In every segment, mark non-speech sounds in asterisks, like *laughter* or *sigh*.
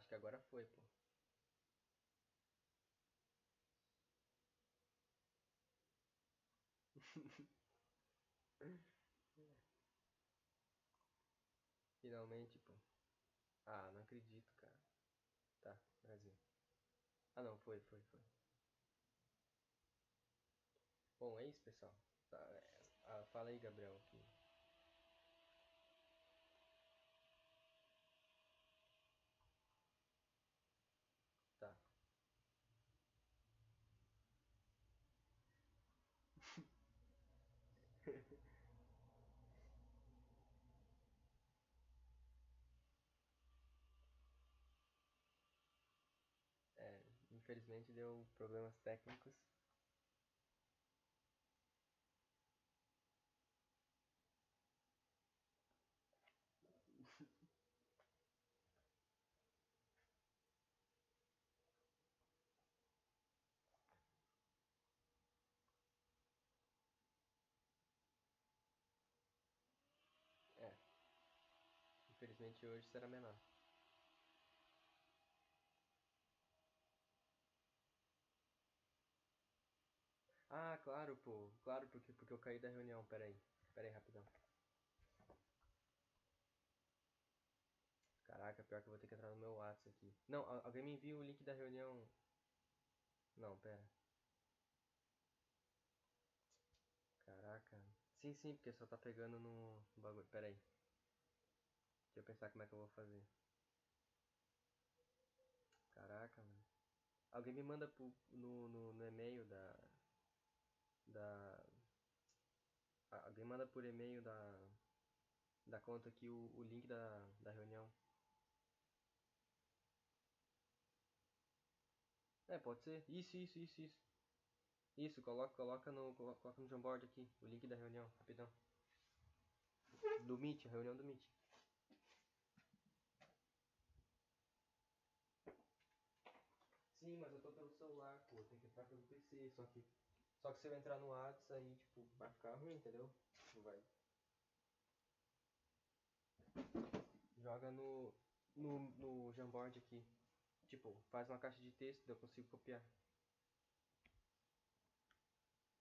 acho que agora foi, pô. *laughs* Finalmente, pô. Ah, não acredito, cara. Tá, Brasil. Ah, não, foi, foi, foi. Bom, é isso, pessoal. Tá, é, ah, fala aí, Gabriel. Tá. É, infelizmente deu problemas técnicos. *laughs* É. Infelizmente hoje será menor. Ah, claro, pô. Claro, porque, porque eu caí da reunião. Pera aí. Pera aí, rapidão. Caraca, pior que eu vou ter que entrar no meu WhatsApp aqui. Não, al- alguém me envia o link da reunião. Não, pera. Caraca. Sim, sim, porque só tá pegando no no bagulho. Pera aí. Deixa eu pensar como é que eu vou fazer. Caraca, mano. Alguém me manda pro- no, no, no e-mail da. Da. Alguém manda por e-mail da. Da conta aqui o, o link da, da reunião. É, pode ser. Isso, isso, isso, isso. Isso, coloca, coloca no. colo- Coloca no Jamboard aqui, o link da reunião, rapidão. Do Meet, reunião do Meet. Sim, mas eu tô pelo celular, pô, tem que entrar pelo PC, só que. Só que se eu entrar no WhatsApp aí, tipo, vai ficar ruim, entendeu? Não vai. Joga no. No, no Jamboard aqui. Tipo, faz uma caixa de texto, eu consigo copiar.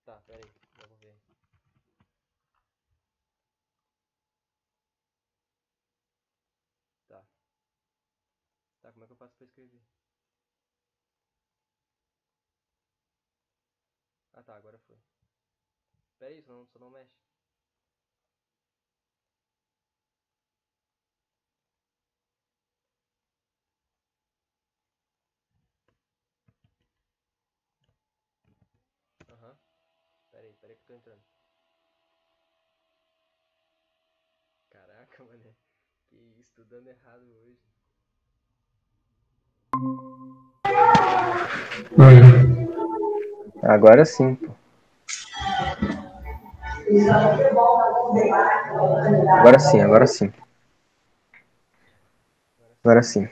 Tá, pera aí, vamos ver. Tá. Tá, como é que eu faço pra escrever? Ah tá, agora foi. Pera aí, só não, só não mexe. Aham. Pera aí, pera aí que eu tô entrando. Caraca, *laughs* mané. Que isso, tô dando errado hoje. Agora sim, pô. Agora sim, agora sim. Agora sim.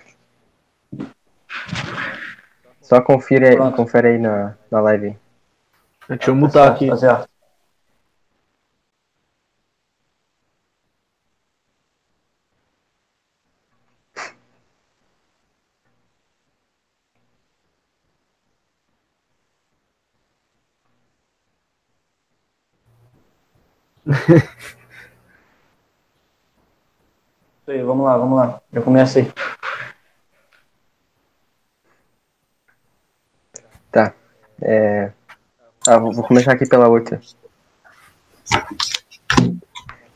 Só confere aí, Pronto. confere aí na, na live. Deixa eu mutar aqui. Tá Aí, vamos lá, vamos lá. Já começa aí. Tá. É... Ah, vou, começar aqui pela outra.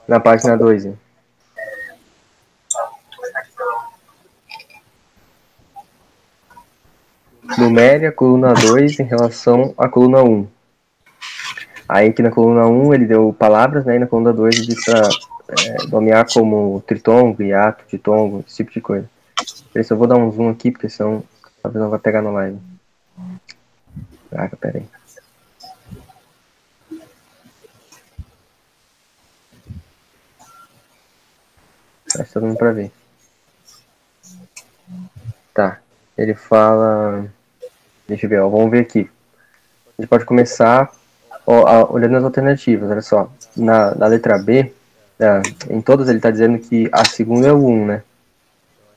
Na página 2. hein. Numere a coluna 2 em relação à coluna 1. Um. Aí aqui na coluna 1 um, ele deu palavras, né? E na coluna 2 ele disse pra é, nomear como tritongo, hiato, ditongo, esse tipo de coisa. Eu só vou dar um zoom aqui, porque senão talvez não vai pegar na live. Caraca, pera aí. Que tá dando pra ver. Tá. Ele fala. Deixa eu ver, ó, vamos ver aqui. A gente pode começar olhando as alternativas, olha só. Na, na letra B, é, em todas ele está dizendo que a segunda é o 1, né?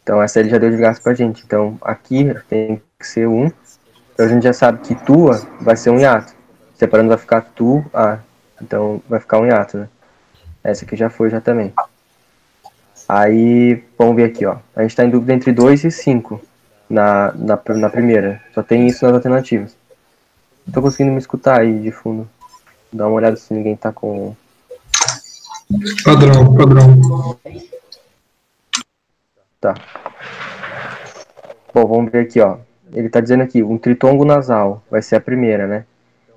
Então essa ele já deu de graça pra gente. Então aqui tem que ser um. Então a gente já sabe que tua vai ser um hiato. Separando vai ficar tu, a. Então vai ficar um hiato, né? Essa aqui já foi já também. Aí, vamos ver aqui, ó. A gente está em dúvida entre 2 e 5 na, na, na primeira. Só tem isso nas alternativas. Não tô conseguindo me escutar aí de fundo. Dá uma olhada se ninguém tá com. Padrão, padrão. Tá. Bom, vamos ver aqui, ó. Ele tá dizendo aqui, um tritongo nasal vai ser a primeira, né?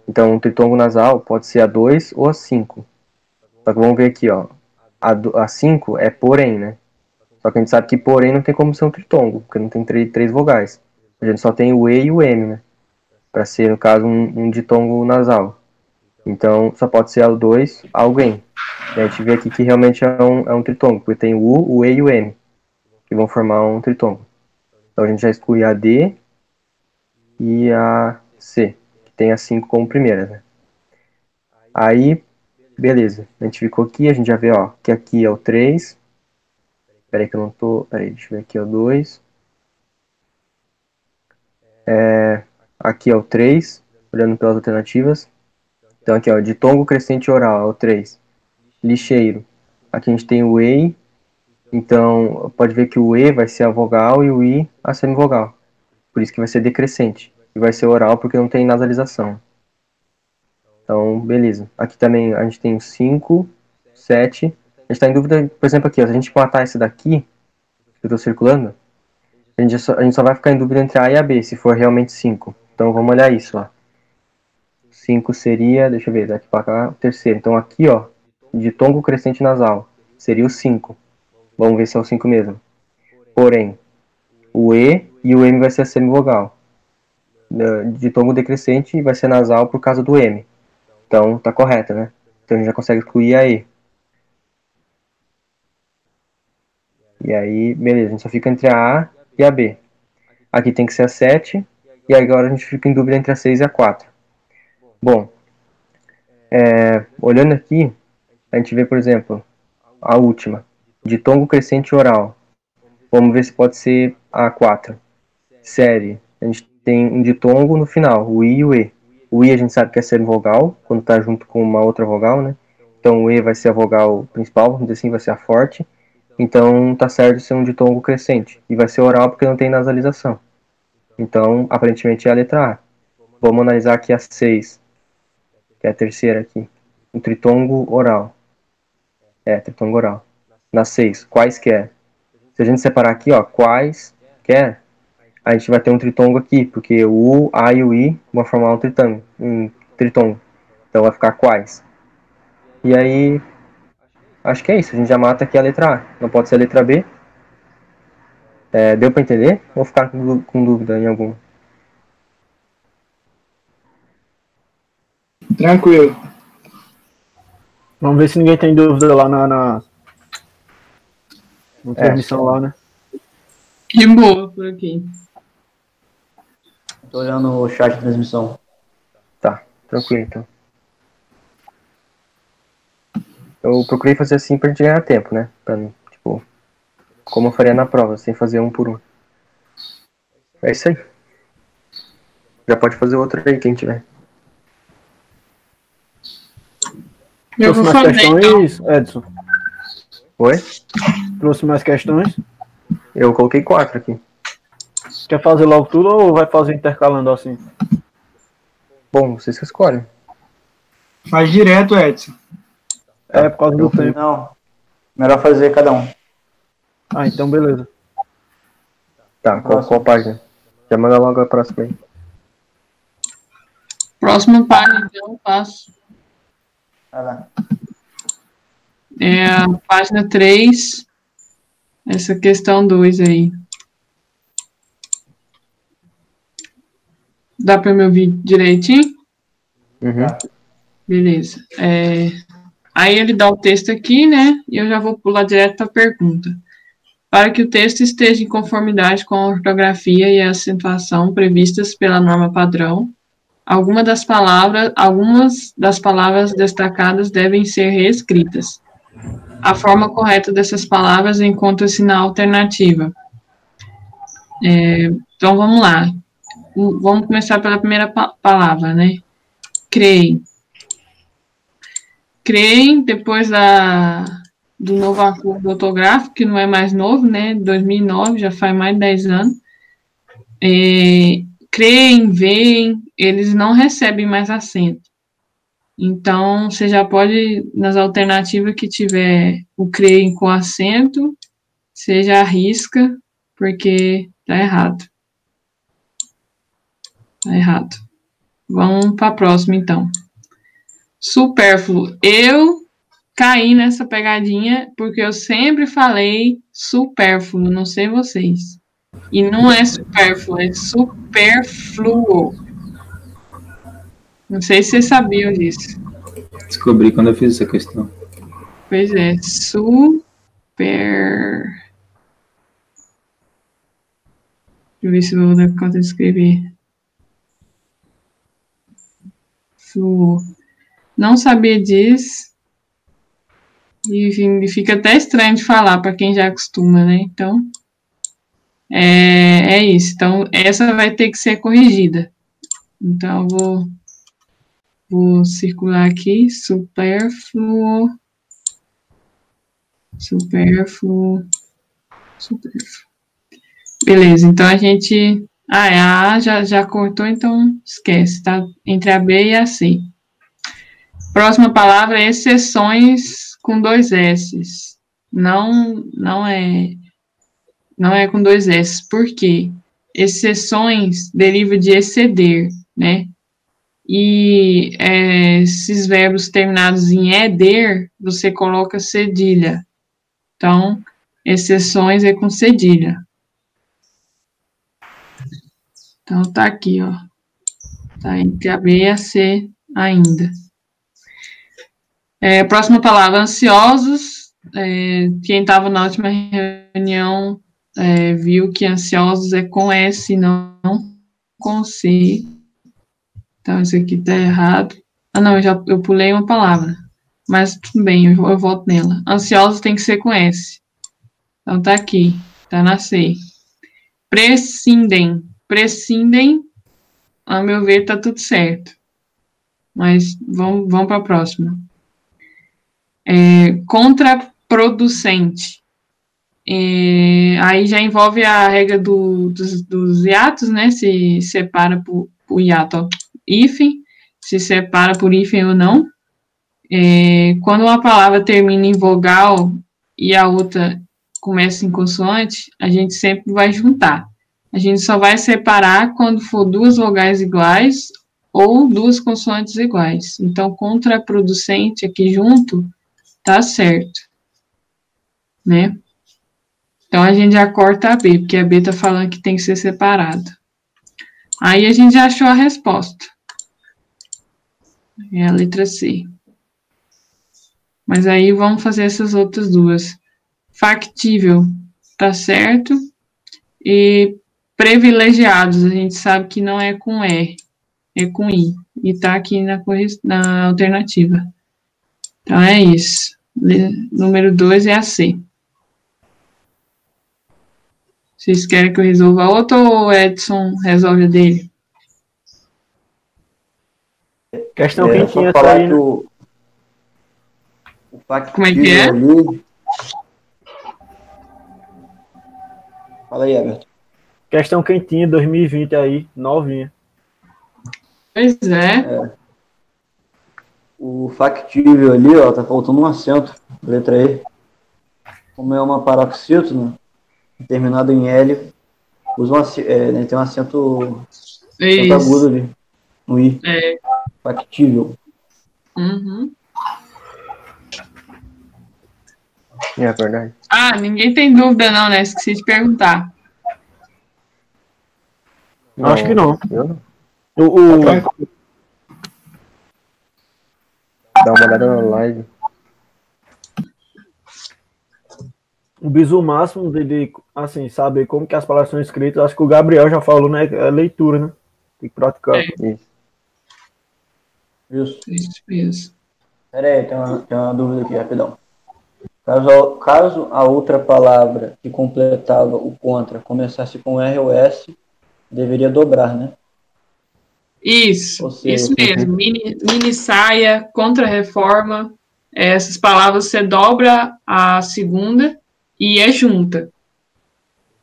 Então, um tritongo nasal pode ser a 2 ou a 5. Só que vamos ver aqui, ó. A 5 é porém, né? Só que a gente sabe que porém não tem como ser um tritongo, porque não tem três vogais. A gente só tem o E e o M, né? Para ser, no caso, um, um ditongo nasal. Então, só pode ser o 2, alguém. E a gente vê aqui que realmente é um, é um tritongo, porque tem o U, o E e o M, que vão formar um tritongo. Então, a gente já exclui a D e a C, que tem a 5 como primeira, né? Aí, beleza. A gente ficou aqui, a gente já vê, ó, que aqui é o 3. Peraí que eu não tô... Peraí, deixa eu ver aqui, é o 2. É, aqui é o 3, olhando pelas alternativas. Então aqui, ó, ditongo crescente oral, é o 3. Lixeiro. Aqui a gente tem o EI, então pode ver que o E vai ser a vogal e o I a semivogal. Por isso que vai ser decrescente. E vai ser oral porque não tem nasalização. Então, beleza. Aqui também a gente tem 5, 7. A gente está em dúvida, por exemplo, aqui, ó, se a gente matar esse daqui, que eu estou circulando, a gente, só, a gente só vai ficar em dúvida entre A e a B, se for realmente 5. Então, vamos olhar isso, ó. 5 seria, deixa eu ver, daqui para cá, o terceiro. Então aqui, ó, de tongo crescente nasal, seria o 5. Vamos ver se é o 5 mesmo. Porém, o E e o M vai ser a semivogal. De tongo decrescente vai ser nasal por causa do M. Então tá correto, né? Então a gente já consegue excluir a E. E aí, beleza, a gente só fica entre a A e a B. Aqui tem que ser a 7. E agora a gente fica em dúvida entre a 6 e a 4. Bom, é, olhando aqui, a gente vê, por exemplo, a última, de tongo crescente oral. Vamos ver se pode ser a 4. Série, a gente tem um ditongo no final, o I e o E. O I a gente sabe que é semivogal, quando está junto com uma outra vogal, né? Então o E vai ser a vogal principal, vamos dizer assim, vai ser a forte. Então tá certo ser um ditongo crescente. E vai ser oral porque não tem nasalização. Então, aparentemente é a letra A. Vamos analisar aqui a 6 é a terceira aqui. Um tritongo oral. É, tritongo oral. Na 6, quaisquer. Se a gente separar aqui, ó, quaisquer, a gente vai ter um tritongo aqui, porque o U, A e o I vão formar um tritongo. Um tritongo. Então vai ficar quais. E aí, acho que é isso. A gente já mata aqui a letra A. Não pode ser a letra B. É, deu para entender? Ou ficar com dúvida em algum? Tranquilo. Vamos ver se ninguém tem dúvida lá na, na, na transmissão é. lá, né? Que boa por aqui. Tô olhando o chat de transmissão. Tá, tranquilo então. Eu procurei fazer assim pra gente ganhar tempo, né? Pra, tipo, como eu faria na prova, sem fazer um por um. É isso aí. Já pode fazer outro aí, quem tiver. Eu Trouxe mais fazer, questões, então. Edson? Oi? Trouxe mais questões? Eu coloquei quatro aqui. Quer fazer logo tudo ou vai fazer intercalando assim? Bom, vocês que escolhem. Faz direto, Edson. É por causa do tempo. Não. Melhor fazer cada um. Ah, então beleza. Tá, qual, qual página? Já manda logo a próxima aí. Próxima página, então, eu passo. Vai lá. É a página 3, essa questão 2 aí. Dá para me ouvir direitinho? Uhum. Beleza. É, aí ele dá o texto aqui, né? E eu já vou pular direto para a pergunta. Para que o texto esteja em conformidade com a ortografia e a acentuação previstas pela norma padrão, alguma das palavras, algumas das palavras destacadas devem ser reescritas. A forma correta dessas palavras encontra-se na alternativa. É, então vamos lá. Vamos começar pela primeira pa- palavra, né? Creem. Creem, depois da, do novo acordo ortográfico, que não é mais novo, né? 2009, já faz mais de 10 anos. É, creem, veem, eles não recebem mais acento. Então, você já pode, nas alternativas que tiver o creem com acento, você já arrisca, porque tá errado. Tá errado. Vamos para a próxima, então. Supérfluo. Eu caí nessa pegadinha porque eu sempre falei supérfluo, não sei vocês. E não é supérfluo, é superfluo. Não sei se vocês sabiam disso. Descobri quando eu fiz essa questão. Pois é, super. Deixa eu ver se eu vou dar conta de escrever. Fluo. Não sabia disso. E fica até estranho de falar para quem já acostuma, né? Então, é, é isso. Então, essa vai ter que ser corrigida. Então, eu vou, vou circular aqui. Superfluo. Superfluo. Superfluo. Beleza, então a gente. Ah, é, a A já, já cortou, então esquece, tá? Entre a B e a C. Próxima palavra é exceções com dois S. Não, não é. Não é com dois S. Por quê? Exceções deriva de exceder, né? E é, esses verbos terminados em eder, você coloca cedilha. Então, exceções é com cedilha. Então, tá aqui, ó. Tá entre a B e a C ainda. É, próxima palavra, ansiosos. É, quem estava na última reunião é, viu que ansiosos é com S, não com C. Então, isso aqui tá errado. Ah, não, eu já eu pulei uma palavra. Mas tudo bem, eu, eu volto nela. Ansiosos tem que ser com S. Então, tá aqui. Tá na C. Prescindem. Prescindem, a meu ver, tá tudo certo. Mas vamos, vamos para a próxima. É, contraproducente. É, aí já envolve a regra do, dos, dos hiatos, né? Se separa por, por hiato, hífen, se separa por hífen ou não. É, quando uma palavra termina em vogal e a outra começa em consoante, a gente sempre vai juntar. A gente só vai separar quando for duas vogais iguais ou duas consoantes iguais. Então, contraproducente aqui junto, tá certo. Né? Então, a gente já corta a B, porque a B tá falando que tem que ser separado. Aí, a gente já achou a resposta. É a letra C. Mas aí, vamos fazer essas outras duas. Factível, tá certo. E privilegiados, a gente sabe que não é com E, é com I. E tá aqui na, na alternativa. Então é isso. Número 2 é a C. Vocês querem que eu resolva a outra ou o Edson resolve a dele? Questão É, quentinha falar aí, né? o, Como é que é? ali... Fala aí, Everton. Questão quentinha 2020 aí, novinha. Pois é. O factível ali, ó, tá faltando um acento. Letra E. Como é uma paroxítona, terminado em L, usa um, é, né, tem um acento, acento agudo ali. No I. É. Factível. Uhum. É verdade. Ah, ninguém tem dúvida não, né? Esqueci de perguntar. Acho que não. Eu não. O, o- Dá uma olhada na live. O bizu máximo de, de, assim, saber como que as palavras são escritas, acho que o Gabriel já falou, né? É leitura, né? Tem que praticar. É. Isso. Isso. Isso. Pera aí, tem uma, tem uma dúvida aqui, rapidão. Caso, a- caso a outra palavra que completava o contra começasse com R ou S, deveria dobrar, né? Isso, seja, isso mesmo. Mini, mini saia, contra-reforma, essas palavras você dobra a segunda e é junta.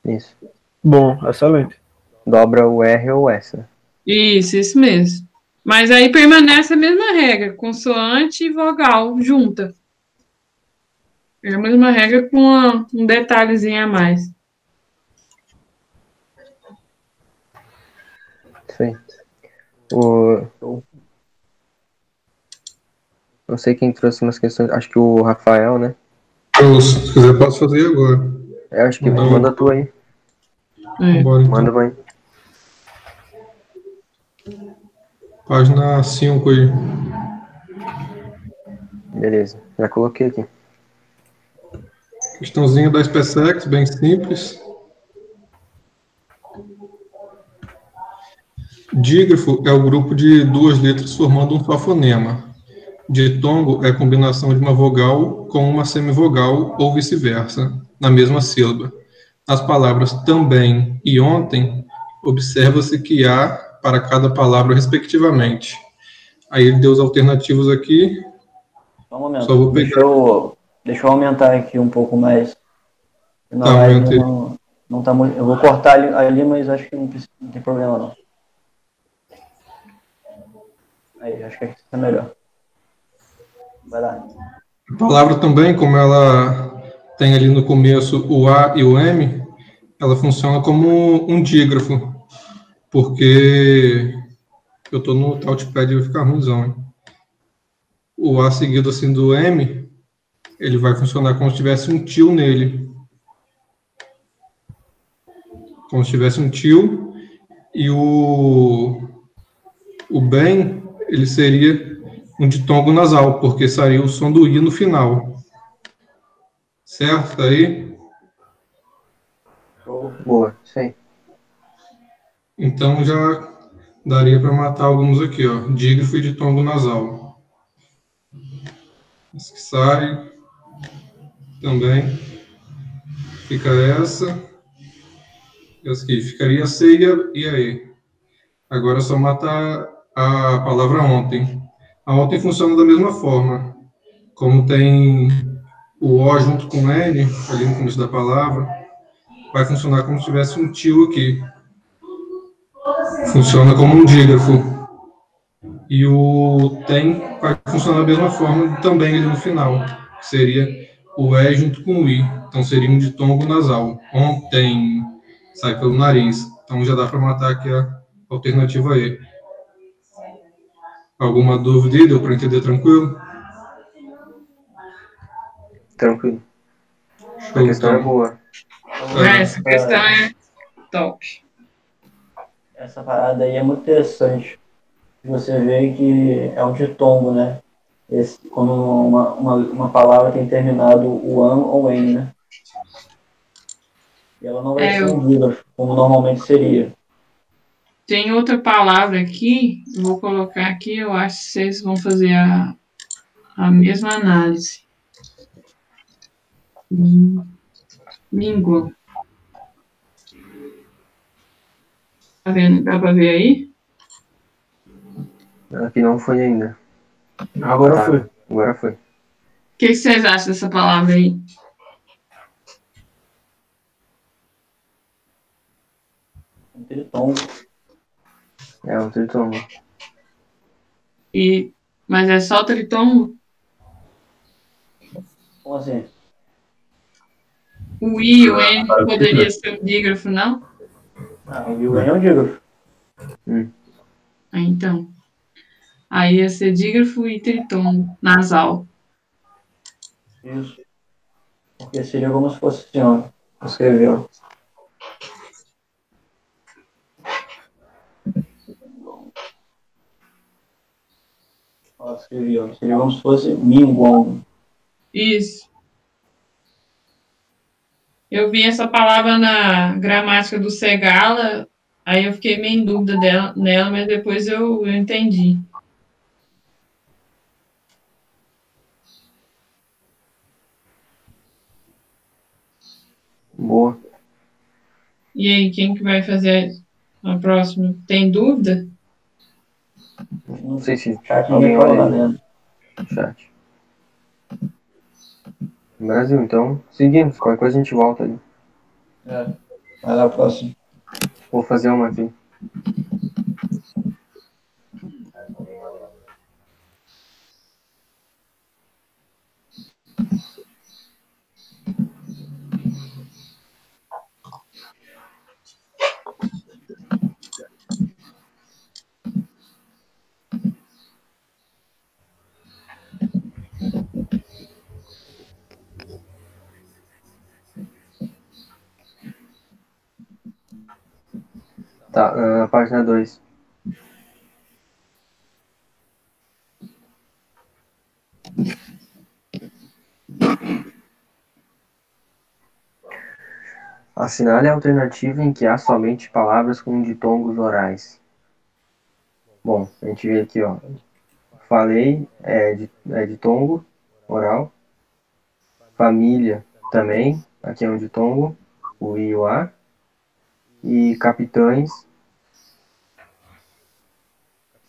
Isso. Bom, excelente. Dobra o R ou o S. né? Isso, isso mesmo. Mas aí permanece a mesma regra, consoante e vogal junta. É a mesma regra com uma- um detalhezinho a mais. Isso aí. O... Não sei quem trouxe umas questões. Acho que o Rafael, né? Eu, se quiser, posso fazer agora. É, acho que Não. manda tu aí. É. Bora, então. Manda mãe. Página 5 aí. Beleza. Já coloquei aqui. Questãozinha da SpaceX, bem simples. Dígrafo é o grupo de duas letras formando um só fonema. Ditongo é a combinação de uma vogal com uma semivogal ou vice-versa, na mesma sílaba. Nas palavras também e ontem, observa-se que há para cada palavra respectivamente. Aí ele deu os alternativos aqui. Só um momento. Só vou pegar. Deixa eu, deixa eu aumentar aqui um pouco mais. Na Tá, live não, não tá muito. Eu vou cortar ali, ali, mas acho que não, precisa- não tem problema não. Aí, acho que aqui tá melhor. Vai lá. A palavra também, como ela tem ali no começo o A e o M, ela funciona como um dígrafo, porque eu estou no touchpad e vai ficar ruimzão. Hein? O A seguido assim do M, ele vai funcionar como se tivesse um tio nele. Como se tivesse um tio, e o, o bem, ele seria um ditongo nasal, porque sairia o som do I no final. Certo? Aí? Boa. Aí. Então já daria para matar alguns aqui, ó. Dígrafo e ditongo nasal. Esse que sai. Também. Fica essa. Essa aqui. Ficaria C e a, e a E. Agora é só matar a palavra ontem. A ontem funciona da mesma forma. Como tem o O junto com N, ali no começo da palavra, vai funcionar como se tivesse um tio aqui. Funciona como um dígrafo. E o tem vai funcionar da mesma forma também ali no final, que seria o E junto com o I. Então seria um ditongo nasal. Ontem sai pelo nariz. Então já dá para matar aqui a alternativa E. Alguma dúvida aí? Deu para entender tranquilo? Tranquilo. Show, A questão é então. boa. É, Essa questão é top. Essa parada aí é muito interessante. Você vê que é um ditongo, né? Esse, quando uma, uma, uma palavra tem terminado o an ou en, né? E ela não vai É, ser eu- um dígrafo, como normalmente seria. Tem outra palavra aqui, vou colocar aqui, eu acho que vocês vão fazer a, a mesma análise. Língua. Tá vendo? Dá pra ver aí? Aqui não foi ainda. Agora Tá, foi. Agora foi. O que, que vocês acham dessa palavra aí? Um tritongo. É um tritongo. E, mas é só tritongo? Como assim? O I e o N poderia ser um dígrafo, não? Ah, o en é um dígrafo. Ah, então. Aí ia ser dígrafo e tritongo, nasal. Isso. Porque seria como se fosse assim, ó. Escreveu. Escrevi, ó. Seria como se fosse minguang. Isso. Eu vi essa palavra na gramática do Segala, aí eu fiquei meio em dúvida dela, nela, mas depois eu, eu entendi. Boa. E aí, quem que vai fazer a próxima? Tem dúvida? Não sei se Chat alguém aí valendo. no chat. Brasil, então, seguimos. Qualquer coisa a gente volta ali. É. Vai lá, próximo. Vou fazer uma aqui. Tá, ah, página 2. Assinale a alternativa em que há somente palavras com ditongos orais. Bom, a gente vê aqui, ó. Falei é, de, é ditongo oral. Família também. Aqui é um ditongo, o I e o A. E capitães.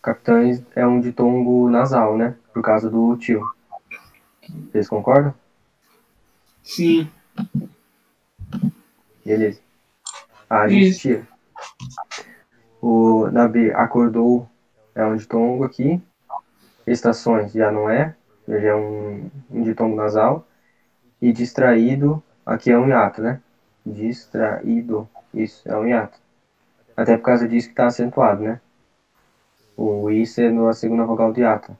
Capitães é um ditongo nasal, né? Por causa do tio. Vocês concordam? Sim. Beleza. A a gente Isso. tira. O, na B, acordou é um ditongo aqui. Estações já não é, já é um, um ditongo nasal. E distraído, aqui é um hiato, né? Distraído, isso, é um hiato. Até por causa disso que está acentuado, né? O I sendo a segunda vogal do hiato.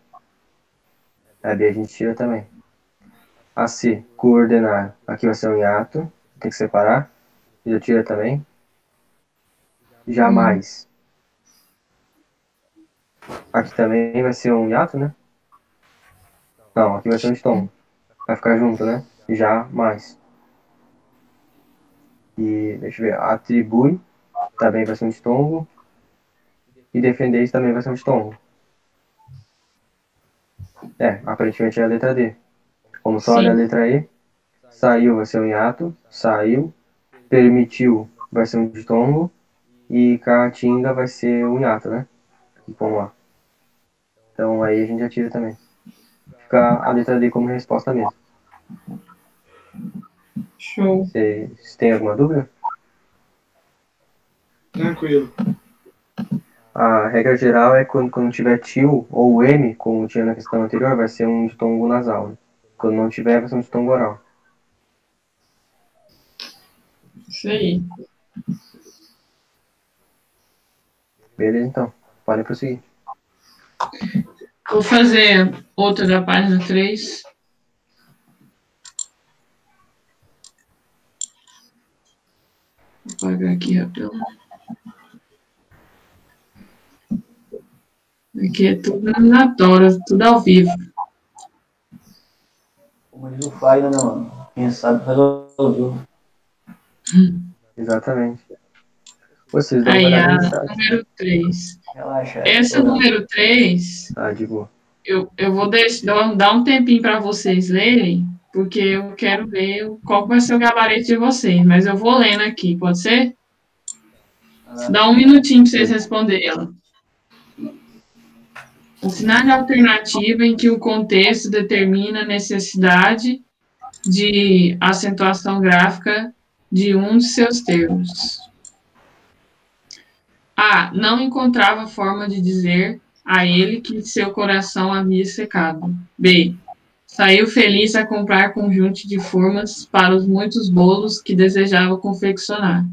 A B a gente tira também. A C, coordenar, aqui vai ser um hiato, tem que separar. Já tira também. Jamais. Aqui também vai ser um hiato, né? Não, aqui vai ser um ditongo. Vai ficar junto, né? Jamais. E deixa eu ver. Atribui também vai ser um ditongo. E defender também vai ser um ditongo. É, aparentemente é a letra D. Como só olha a letra E, saiu vai ser um hiato, saiu, permitiu vai ser um ditongo e caatinga vai ser um hiato, né? Vamos lá. Então aí a gente já tira também. Fica a letra D como resposta mesmo. Show. Vocês têm alguma dúvida? Tranquilo. A regra geral é quando, quando tiver tio ou M, como tinha na questão anterior, vai ser um ditongo nasal. né? Quando não tiver, vai ser um ditongo oral. Isso aí. Beleza, então. Podem prosseguir. Vou fazer outra da página 3. Vou apagar aqui rapidão. Aqui é tudo tora, tudo ao vivo. Como diz o Fagner, né, mano? Quem sabe resolveu. Exatamente. Vocês dão Aí, a chat. número 3. Relaxa. Essa número 3, Ah, de boa. eu, eu vou deixar, dar um tempinho para vocês lerem, porque eu quero ver qual vai ser o gabarito de vocês, mas eu vou lendo aqui, pode ser? Dá um minutinho para vocês responderem ela. Assinale a alternativa em que o contexto determina a necessidade de acentuação gráfica de um de seus termos. A. Não encontrava forma de dizer a ele que seu coração havia secado. B. Saiu feliz a comprar conjunto de formas para os muitos bolos que desejava confeccionar.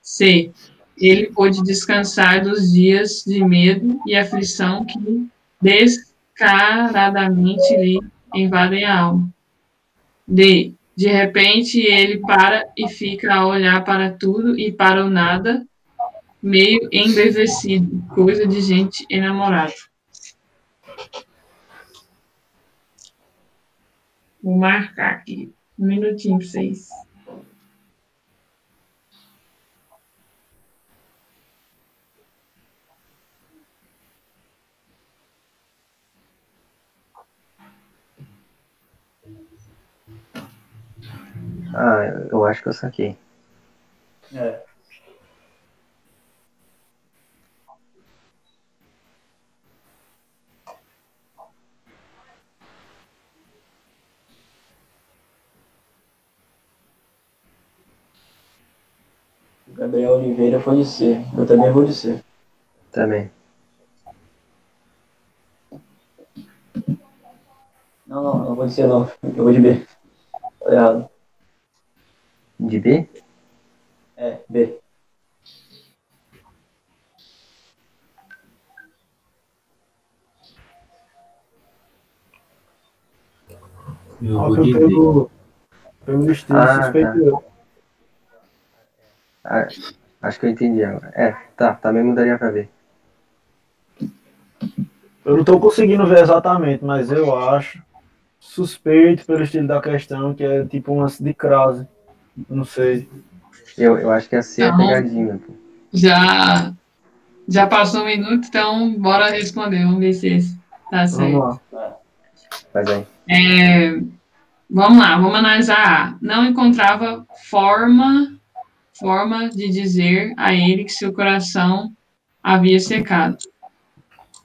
C. Ele pôde descansar dos dias de medo e aflição que descaradamente lhe invadem a alma. D. De repente ele para e fica a olhar para tudo e para o nada, meio embevecido, coisa de gente enamorada. Vou marcar aqui. Um minutinho para vocês. Ah, eu acho que eu saquei. É. Gabriel Oliveira foi de C. Eu também vou de C. Também. Não, não, não vou de C não. Eu vou de B. Tô errado. De B? É, B. Eu Ó, vou que de eu D. pego, pego estilo Ah, suspeito. Ah, acho que eu entendi agora. É, tá, também mudaria pra B. Eu não tô conseguindo ver exatamente, mas eu acho suspeito pelo estilo da questão, que é tipo um lance de crase. Não sei. Eu, eu acho que a C é Não. pegadinha. pô. Já, já passou um minuto, então bora responder. Vamos ver se esse tá certo. Vamos lá. Mas aí. É, vamos lá, vamos analisar. Não encontrava forma, forma de dizer a ele que seu coração havia secado.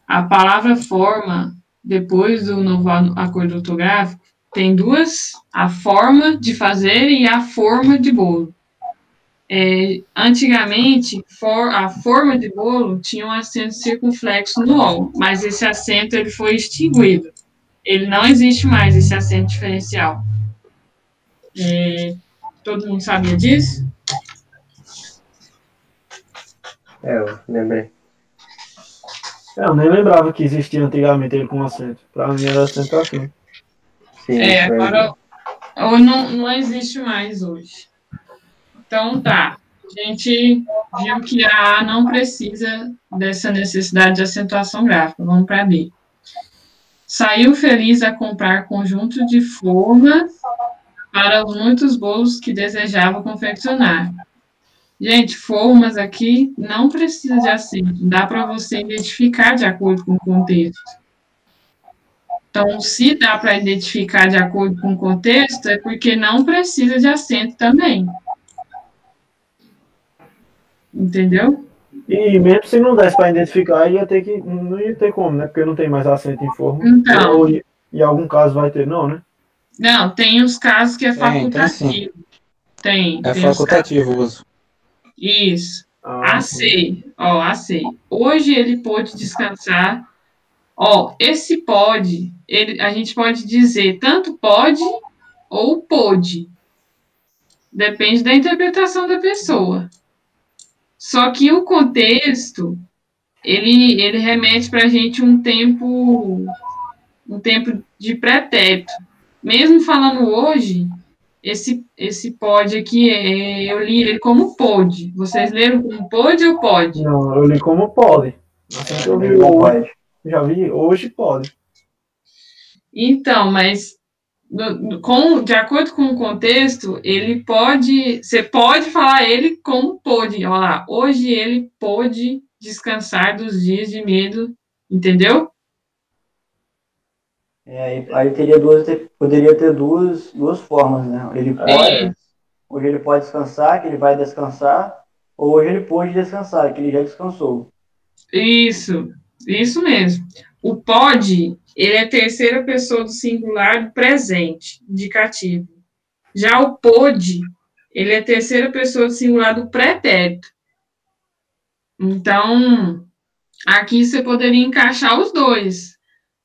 A palavra forma, depois do novo acordo ortográfico, tem duas, a forma de fazer e a forma de bolo. É, antigamente, for- a forma de bolo tinha um acento circunflexo no O, mas esse acento ele foi extinguido ele não existe mais esse acento diferencial. É, todo mundo sabia disso? É, eu lembrei. É, eu nem lembrava que existia antigamente ele com acento. Pra mim era acento aqui. Sim, É, agora ou não, não existe mais hoje. Então tá. A gente viu que a A não precisa dessa necessidade de acentuação gráfica. Vamos para B. Saiu feliz a comprar conjunto de formas para os muitos bolos que desejava confeccionar. Gente, formas aqui não precisa de acento. Dá para você identificar de acordo com o contexto. Então, se dá para identificar de acordo com o contexto, é porque não precisa de acento também. Entendeu? E mesmo se não desse pra identificar, ia ter que. Não ia ter como, né? Porque não tem mais acento em forma. Então. Ou, em algum caso vai ter, não, né? Não, tem os casos que é Tem, tem facultativo. Tem. É tem os facultativo o uso. Isso. Ah, AC, ó, AC. Hoje ele pôde descansar. Ó, esse pode, ele, a gente pode dizer tanto pode ou pôde. Depende da interpretação da pessoa. Só que o contexto, ele, ele remete para a gente um tempo, um tempo de pretérito. Mesmo falando hoje, esse, esse pode aqui, é, eu li ele como pode. Vocês leram como pode ou pode? Não, eu li como pode. Eu vi Não hoje, pode. já vi, hoje pode. Então, mas com, de acordo com o contexto, ele pode. Você pode falar ele como pôde. Olha lá, hoje ele pôde descansar dos dias de medo, entendeu? É, aí, aí teria duas, poderia ter duas, duas formas, né? Ele pode, É. hoje ele pode descansar, que ele vai descansar, ou hoje ele pode descansar, que ele já descansou. Isso, isso mesmo. O pode, ele é terceira pessoa do singular do presente, indicativo. Já o pôde, ele é terceira pessoa do singular do pretérito. Então, aqui você poderia encaixar os dois.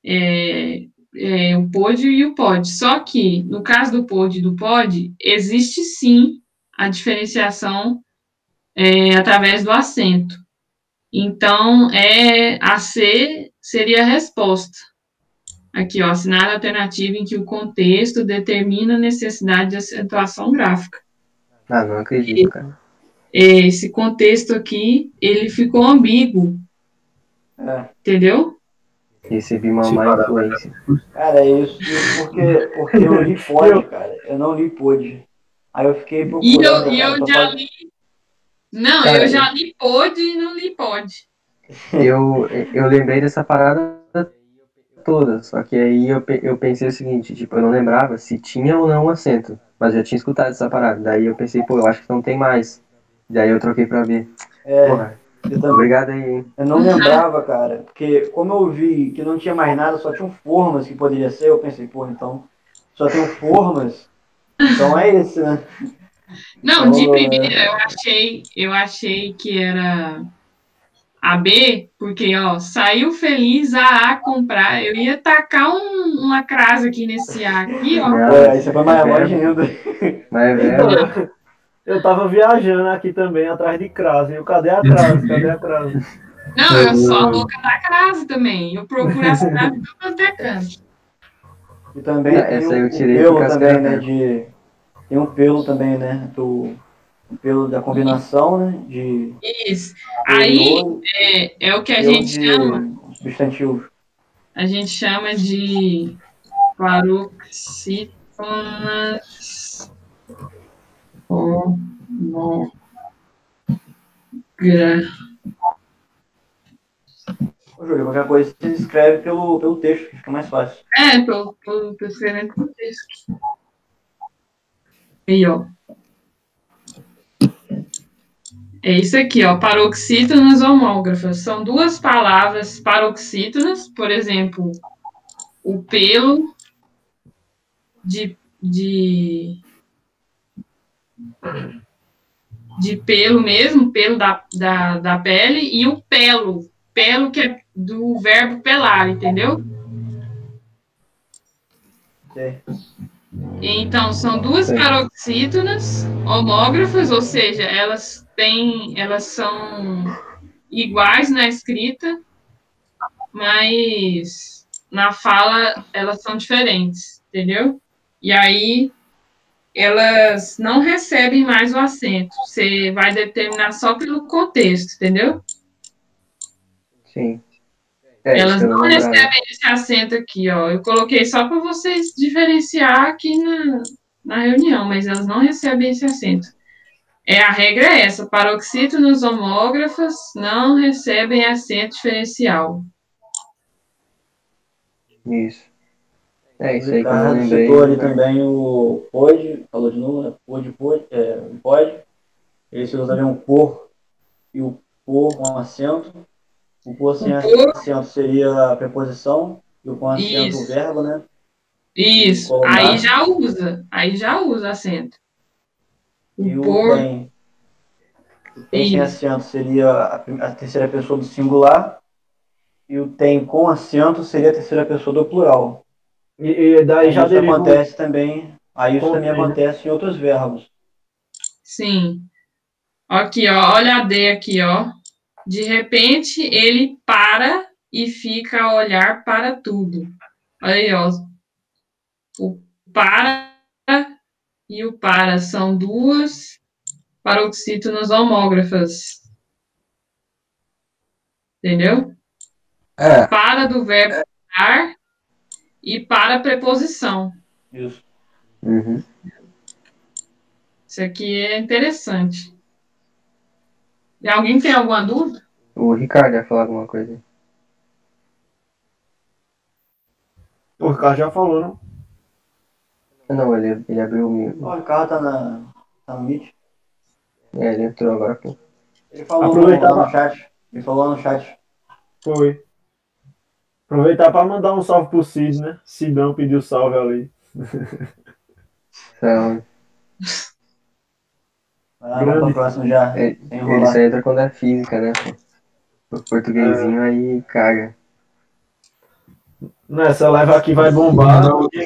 É, é, o pôde e o pode. Só que, no caso do pôde e do pode, existe sim a diferenciação é, através do acento. Então, é, a C seria a resposta. Aqui, ó, cenário alternativo em que o contexto determina a necessidade de acentuação gráfica. Ah, não acredito, cara. Esse contexto aqui, ele ficou ambíguo, É. entendeu? Recebi uma Sim, má cara. influência. Cara, é isso, isso porque, porque eu li pode, cara. Eu não li pode. Aí eu fiquei E procurando. eu, e cara, eu já li. Não, Cara, eu já li pode e não li pode. Eu, eu lembrei dessa parada toda, só que aí eu, eu pensei o seguinte, tipo, eu não lembrava se tinha ou não um acento, mas eu já tinha escutado essa parada. Daí eu pensei, pô, eu acho que não tem mais. Daí eu troquei pra B. É, Porra. Obrigado aí, hein? Eu não lembrava, cara, porque como eu vi que não tinha mais nada, só tinham formas que poderia ser, eu pensei, porra, então só tem formas, então é esse, né? Não, de Oh. primeira eu achei, eu achei que era a B, porque ó, saiu feliz a A comprar. Eu ia tacar um- uma crase aqui nesse A aqui, ó. É, aí você foi mais longe ainda. Mas é Então, velho. Eu tava viajando aqui também, atrás de crase. Eu, cadê a crase? Cadê a crase? Não, eu sou a louca da crase também. Eu procuro as crases do quanto canto. E também Não, tem essa um, eu um tirei pelo por causa também, né? De, tem um pelo também, né? Do, pelo da combinação, né? De Isso. Aí pelo é, é o que a pelo gente de chama, substantivo. a gente chama de paroxítonas homogra. Ô, Júlio, qualquer coisa você escreve pelo, pelo texto, que fica mais fácil. É, tô, tô escrevendo com texto. Aí, ó. É isso aqui, ó, paroxítonas homógrafas. São duas palavras paroxítonas, por exemplo, o pelo de, de, de pelo mesmo, pelo da, da, da pele, e o pelo, pelo que é do verbo pelar, entendeu? Então, são duas paroxítonas homógrafas, ou seja, elas têm, elas são iguais na escrita, mas na fala elas são diferentes, entendeu? E aí elas não recebem mais o acento. Você vai determinar só pelo contexto, entendeu? Sim. É, Elas não recebem esse acento aqui, ó. Eu coloquei só para vocês diferenciar aqui na, na reunião, mas elas não recebem esse acento. É, a regra é essa: paroxítonas homógrafas não recebem acento diferencial. Isso. É O isso aí que eu Ricardo lembrei. citou ali também o pode, falou de novo, né? Pode, pode, é, o pode. Ele se usa também um por e o por com acento. O por sem O por. acento seria a preposição e o com acento Isso. o verbo, né? Isso. Aí já usa. Aí já usa acento. E O o por. tem, o tem sem Isso. acento seria a, a terceira pessoa do singular. E o tem com acento seria a terceira pessoa do plural. E, e daí já isso deriva. acontece também. Aí isso também né? acontece em outros verbos. Sim. Aqui, ó. Olha a D aqui, ó. De repente, ele para e fica a olhar para tudo. Olha aí, ó. O para e o para são duas paroxítonas homógrafas. Entendeu? É, Para do verbo parar e para a preposição. Isso. Uhum. Isso aqui é interessante. E alguém tem alguma dúvida? O Ricardo ia falar alguma coisa. O Ricardo já falou, não? Não, ele, ele abriu o. Ó, O Ricardo tá, na, tá no Meet. É, ele entrou agora. pô. Ele falou Aproveitar lá no pra- chat. Ele falou lá no chat. Foi. Aproveitar para mandar um salve pro Cid, né? Sidão pediu salve ali. Então, Ah, Grande. pra próxima já. é, ele só entra quando é física, né? O portuguesinho aí caga. Nessa live aqui vai bombar no dia,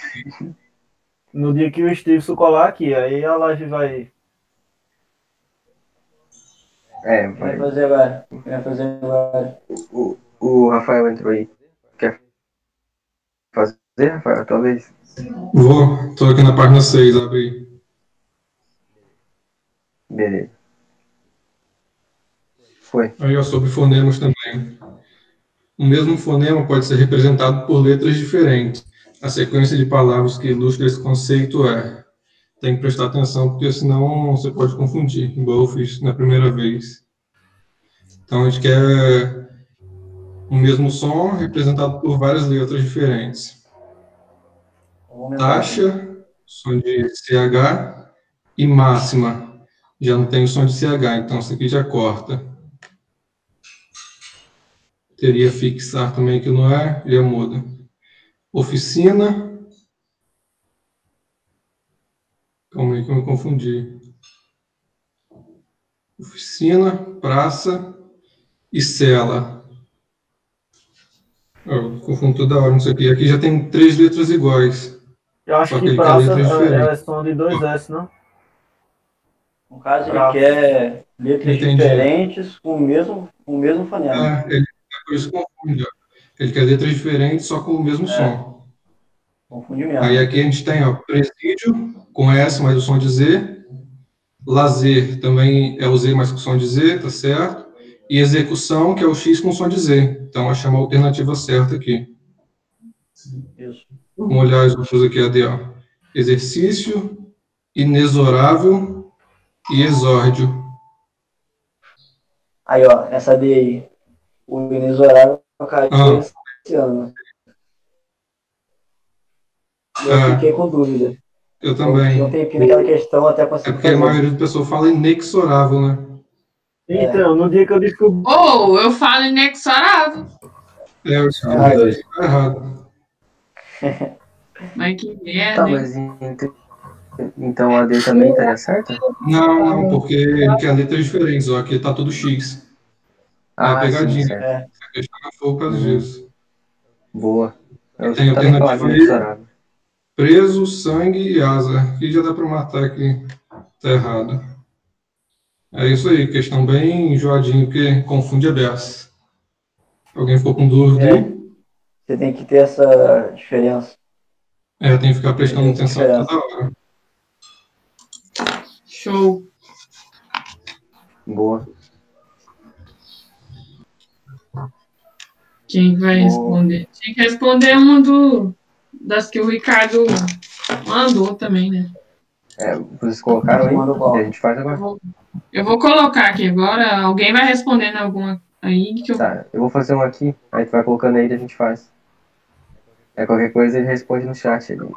no dia que o Stevenson colar aqui. Aí a live vai. É, que vai vai. fazer agora? Que vai fazer agora? O, o Rafael entrou aí. Fazer, Rafael? Talvez. Vou, tô aqui na página 6, abre aí. Beleza. Foi. Aí, ó, sobre fonemas também. O mesmo fonema pode ser representado por letras diferentes. A sequência de palavras que ilustra esse conceito é. Tem que prestar atenção, porque senão você pode confundir, igual eu fiz na primeira vez. Então, a gente quer o mesmo som representado por várias letras diferentes. Taxa, som de CH, e máxima, Já não tem o som de CH, então isso aqui já corta. Teria fixar também que não é, já muda. Oficina. Calma aí que eu me confundi. Oficina, praça e cela. Eu confundo toda hora, não sei o que. Aqui já tem três letras iguais. Eu acho que que praça letras é, é som de dois S, não? No caso, ele Ah. quer letras Entendi. diferentes com o mesmo, com o mesmo fonema. É, ele, é por isso que confunde. ó. Ele quer letras diferentes, só com o mesmo som. Confunde mesmo. Aí aqui a gente tem, ó, presídio com S, mas o som de Z. Lazer também é o Z, mas com som de Z, tá certo? E execução, que é o X com som de Z. Então, achamos a alternativa certa aqui. Isso. Vamos olhar os outros aqui, AD, ó. Exercício, inexorável e exórdio. Aí, ó, essa D aí. O inexorável caiu Ah. esse ano. Eu É. fiquei com dúvida. Eu também. Eu tenho naquela questão até É conseguir porque a maioria do pessoal fala inexorável, né? Então, no dia que eu descobri. Ou eu falo inexorável. É, eu Ah, escrevi tá errado. *laughs* Mas que Tá, merda. hein? mas ent- então a D também estaria certa? Não, não, porque ele quer letras diferentes, ó. Aqui tá tudo X. Ah, sim, pegadinha. certo. É, A questão não foi por causa disso. Boa. Eu Tem alternativa aí? inexorável. Preso, sangue e asa. Aqui já dá para matar aqui. Tá errado. É isso aí, questão bem enjoadinho, porque confunde a beça. Alguém ficou com dúvida É. aí? você tem que ter essa diferença. É, tem que ficar prestando Tem atenção diferença. toda hora. Show. Boa. Quem vai Boa. responder? Tinha que responder uma do, das que o Ricardo mandou também, né? É, vocês colocaram aí? A gente faz agora. vou, eu vou colocar aqui agora. Alguém vai respondendo alguma aí que eu. Tá, eu vou fazer um aqui, aí tu vai colocando aí e a gente faz. É qualquer coisa ele responde no chat ali.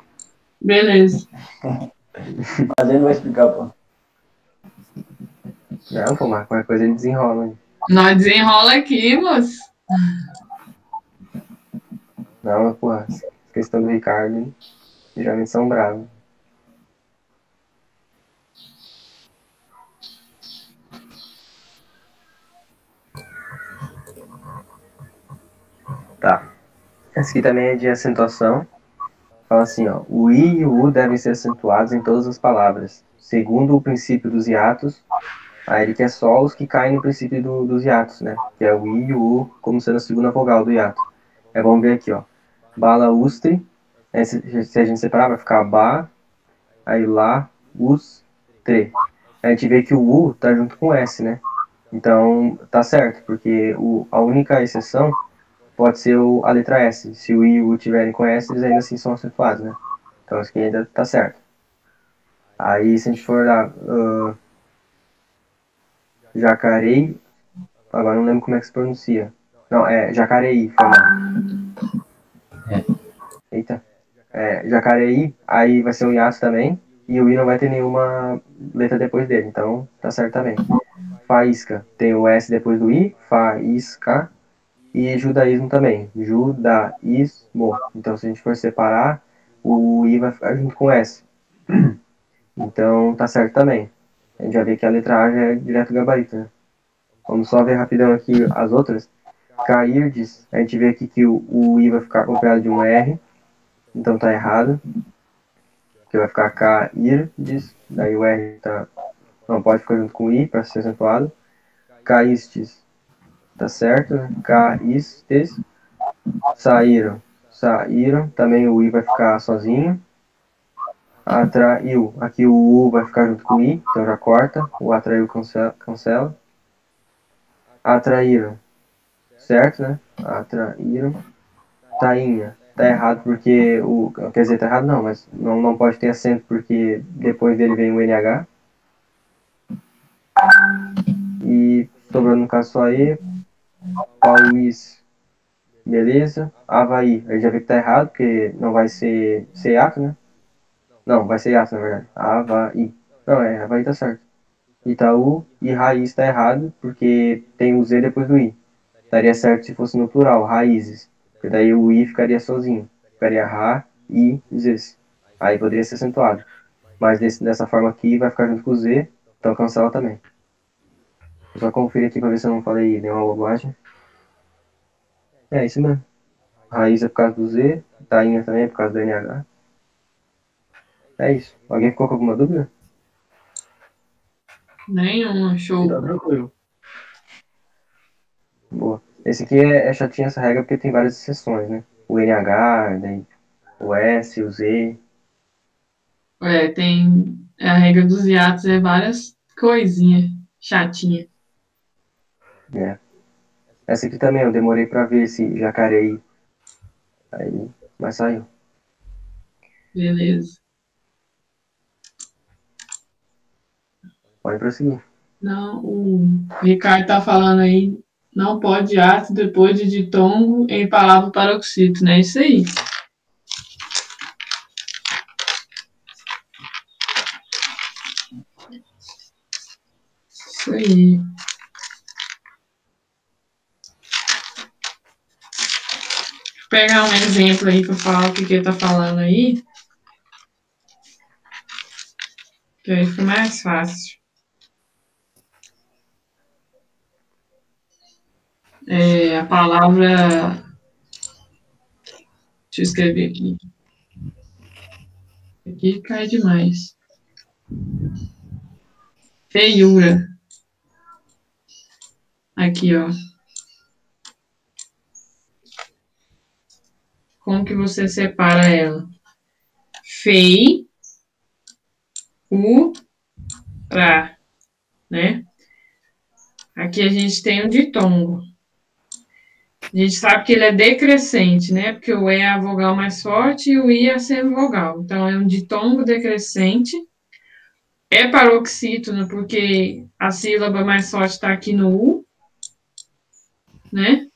Beleza. Mas ele não vai explicar, pô. Não, pô, mas qualquer coisa ele desenrola. aí. Nós desenrola aqui, moço. Não, porra, questão do Ricardo, geralmente são bravos. Tá. Essa aqui também é de acentuação. Fala assim, ó. O I e o U devem ser acentuados em todas as palavras, segundo o princípio dos hiatos. Aí ele quer só os que caem no princípio do- dos hiatos, né? Que é o I e o U como sendo a segunda vogal do hiato. É, vamos ver aqui, ó. Balaustre. Aí, se, se a gente separar, vai ficar ba, aí lá, us, tre. A gente vê que o U tá junto com o S, né? Então, tá certo, porque o, a única exceção pode ser o, a letra S. Se o I e o U tiverem com S, eles ainda assim são acentuados, né? Então, isso aqui ainda tá certo. Aí, se a gente for lá, ah, jacarei, agora não lembro como é que se pronuncia. Não, é jacareí, foi mal. Eita. É, Jacareí, aí vai ser um hiato também. E o I não vai ter nenhuma letra depois dele, então tá certo também. Faísca, tem o S depois do I, faísca. E judaísmo também, judaísmo. Então se a gente for separar, o I vai ficar junto com S. *clears throat* Então tá certo também. A gente já vê que a letra A já é direto gabarito, né? Vamos só ver rapidão aqui as outras. Cairdes, a gente vê aqui que o, o I vai ficar acompanhado de um R. Então tá errado. Que vai ficar cairdes. Daí o R tá. Não pode ficar junto com o I para ser acentuado. Caístes. Tá certo? Caístes. Saíram. Saíram. Também o I vai ficar sozinho. Atraiu. Aqui o U vai ficar junto com o I. Então já corta. O atraiu cancela. cancela. Atraíram. Certo, né? Atraíram. Tainha. Tá errado porque o. Quer dizer, tá errado não, mas não, não pode ter acento porque depois dele vem o NH. E sobrando no caso só E. Paulis. Beleza. Havaí. Aí já vê que tá errado, porque não vai ser, hiato, né? Não, vai ser hiato na verdade. Havaí. Não, é, Havaí tá certo. Itaú e raiz está errado, porque tem o Z depois do I. Daria certo se fosse no plural, raízes. Porque daí o I ficaria sozinho. Ficaria Ra, I, Zs. Aí poderia ser acentuado. Mas desse, dessa forma aqui vai ficar junto com o Z, então cancela também. Vou só conferir aqui para ver se eu não falei nenhuma bobagem. É isso mesmo. Raiz é por causa do Z, tainha também é por causa do NH. É isso. Alguém ficou com alguma dúvida? Nenhuma, show. Tá tranquilo. Boa. Esse aqui é, é chatinho essa regra porque tem várias exceções, né? O NH, daí o S, o Z. É, tem a regra dos hiatos, é várias coisinhas chatinha. É. Essa aqui também eu demorei pra ver esse jacareí. Aí, mas saiu. Beleza. Pode prosseguir. Não, o Ricardo tá falando aí, não pode ato depois de ditongo em palavra paroxítono, né? Isso aí. Isso aí. Pegar um exemplo aí para falar o que, que ele tá falando aí. Que aí fica mais fácil. É, a palavra. Deixa eu escrever aqui. Aqui cai demais. Feiura. Aqui, ó. Como que você separa ela? Fei. U. Ra. Né? Aqui a gente tem o ditongo. A gente sabe que ele é decrescente, né? Porque o E é a vogal mais forte e o I é a semivogal. Então, é um ditongo decrescente. É paroxítono, porque a sílaba mais forte está aqui no U, né?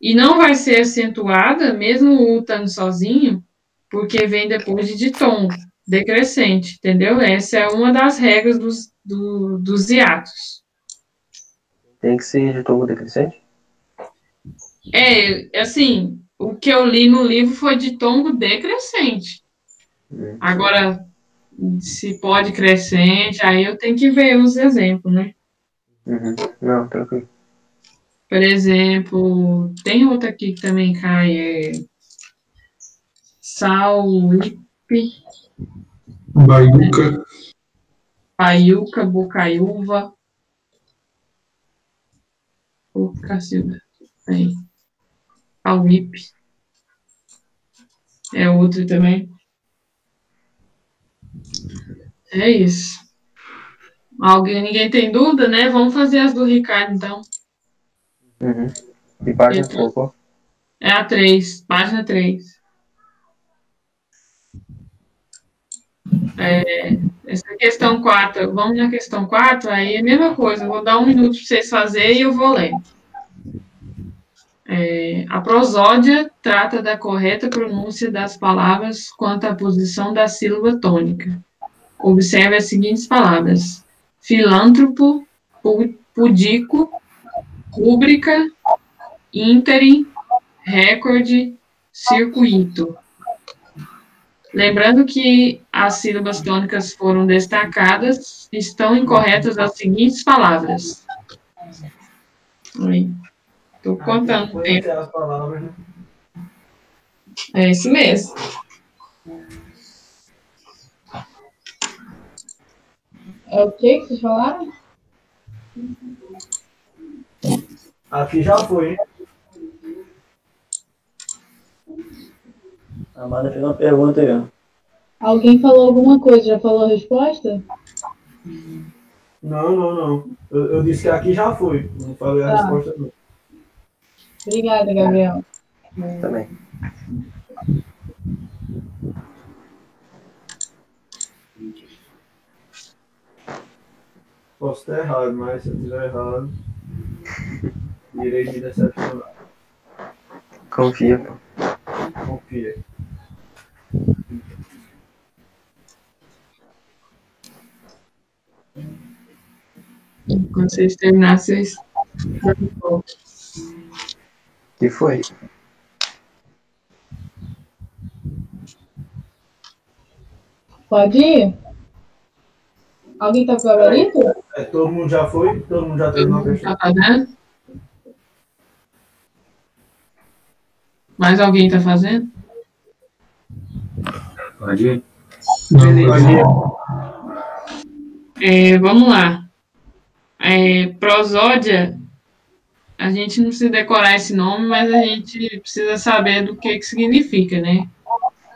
E não vai ser acentuada, mesmo o U estando sozinho, porque vem depois de ditongo, decrescente, entendeu? Essa é uma das regras dos, do, dos hiatos. Tem que ser de tom decrescente? É, assim, o que eu li no livro foi de tombo decrescente. Hum. Agora, se pode crescente, aí eu tenho que ver os exemplos, né? Uhum. Não, tranquilo. Por exemplo, tem outra aqui que também cai, é Saulipe, Baiuca. Paiuca, Bocaiúva. Ô, Cacilda. Aí. Paulipe. É outro também. É isso. Alguém, ninguém tem dúvida, né? Vamos fazer as do Ricardo, então. Uhum. E página Eita. colocou? É a 3, página 3. É, essa questão 4, vamos na questão 4, aí é a mesma coisa, vou dar um minuto para vocês fazerem e eu vou ler. É, a prosódia trata da correta pronúncia das palavras quanto à posição da sílaba tônica. Observe as seguintes palavras: filântropo, pu- pudico, rúbrica, ínterim, recorde, circuito. Lembrando que as sílabas tônicas foram destacadas, estão incorretas as seguintes palavras. Estou contando o tempo. Conhecer as palavras, né? É isso mesmo. É o que que vocês falaram? Aqui já foi, hein? A Amanda fez uma pergunta aí, ó. Alguém falou alguma coisa? Já falou a resposta? Não, não, não. Eu, eu disse que aqui já foi. Não falei a Tá. resposta, não. Obrigada, Gabriel. Também. Posso estar errado, mas se eu estiver errado, irei me decepcionar. Confia. Confia. Quando vocês terminarem, vocês. que foi? Pode ir? Alguém tá com o gabarito? É, todo mundo já foi? Todo mundo já terminou a questão? Tá fazendo? Mais alguém tá fazendo? Pode ir? Beleza. É, vamos lá. É, prosódia, a gente não precisa decorar esse nome, mas a gente precisa saber do que, que significa, né?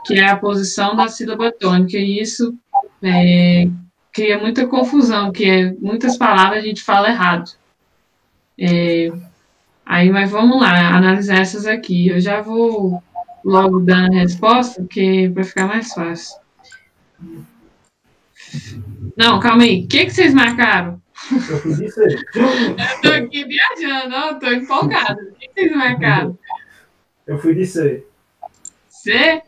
Que é a posição da sílaba tônica, e isso é, cria muita confusão, que é, muitas palavras a gente fala errado. É, aí, mas vamos lá, analisar essas aqui. Eu já vou logo dando a resposta, porque para ficar mais fácil. Não, calma aí. O que, que vocês marcaram? Eu fui disso aí. Eu tô aqui viajando, ó, tô empolgada. O que, que vocês marcaram? Eu fui de C. C?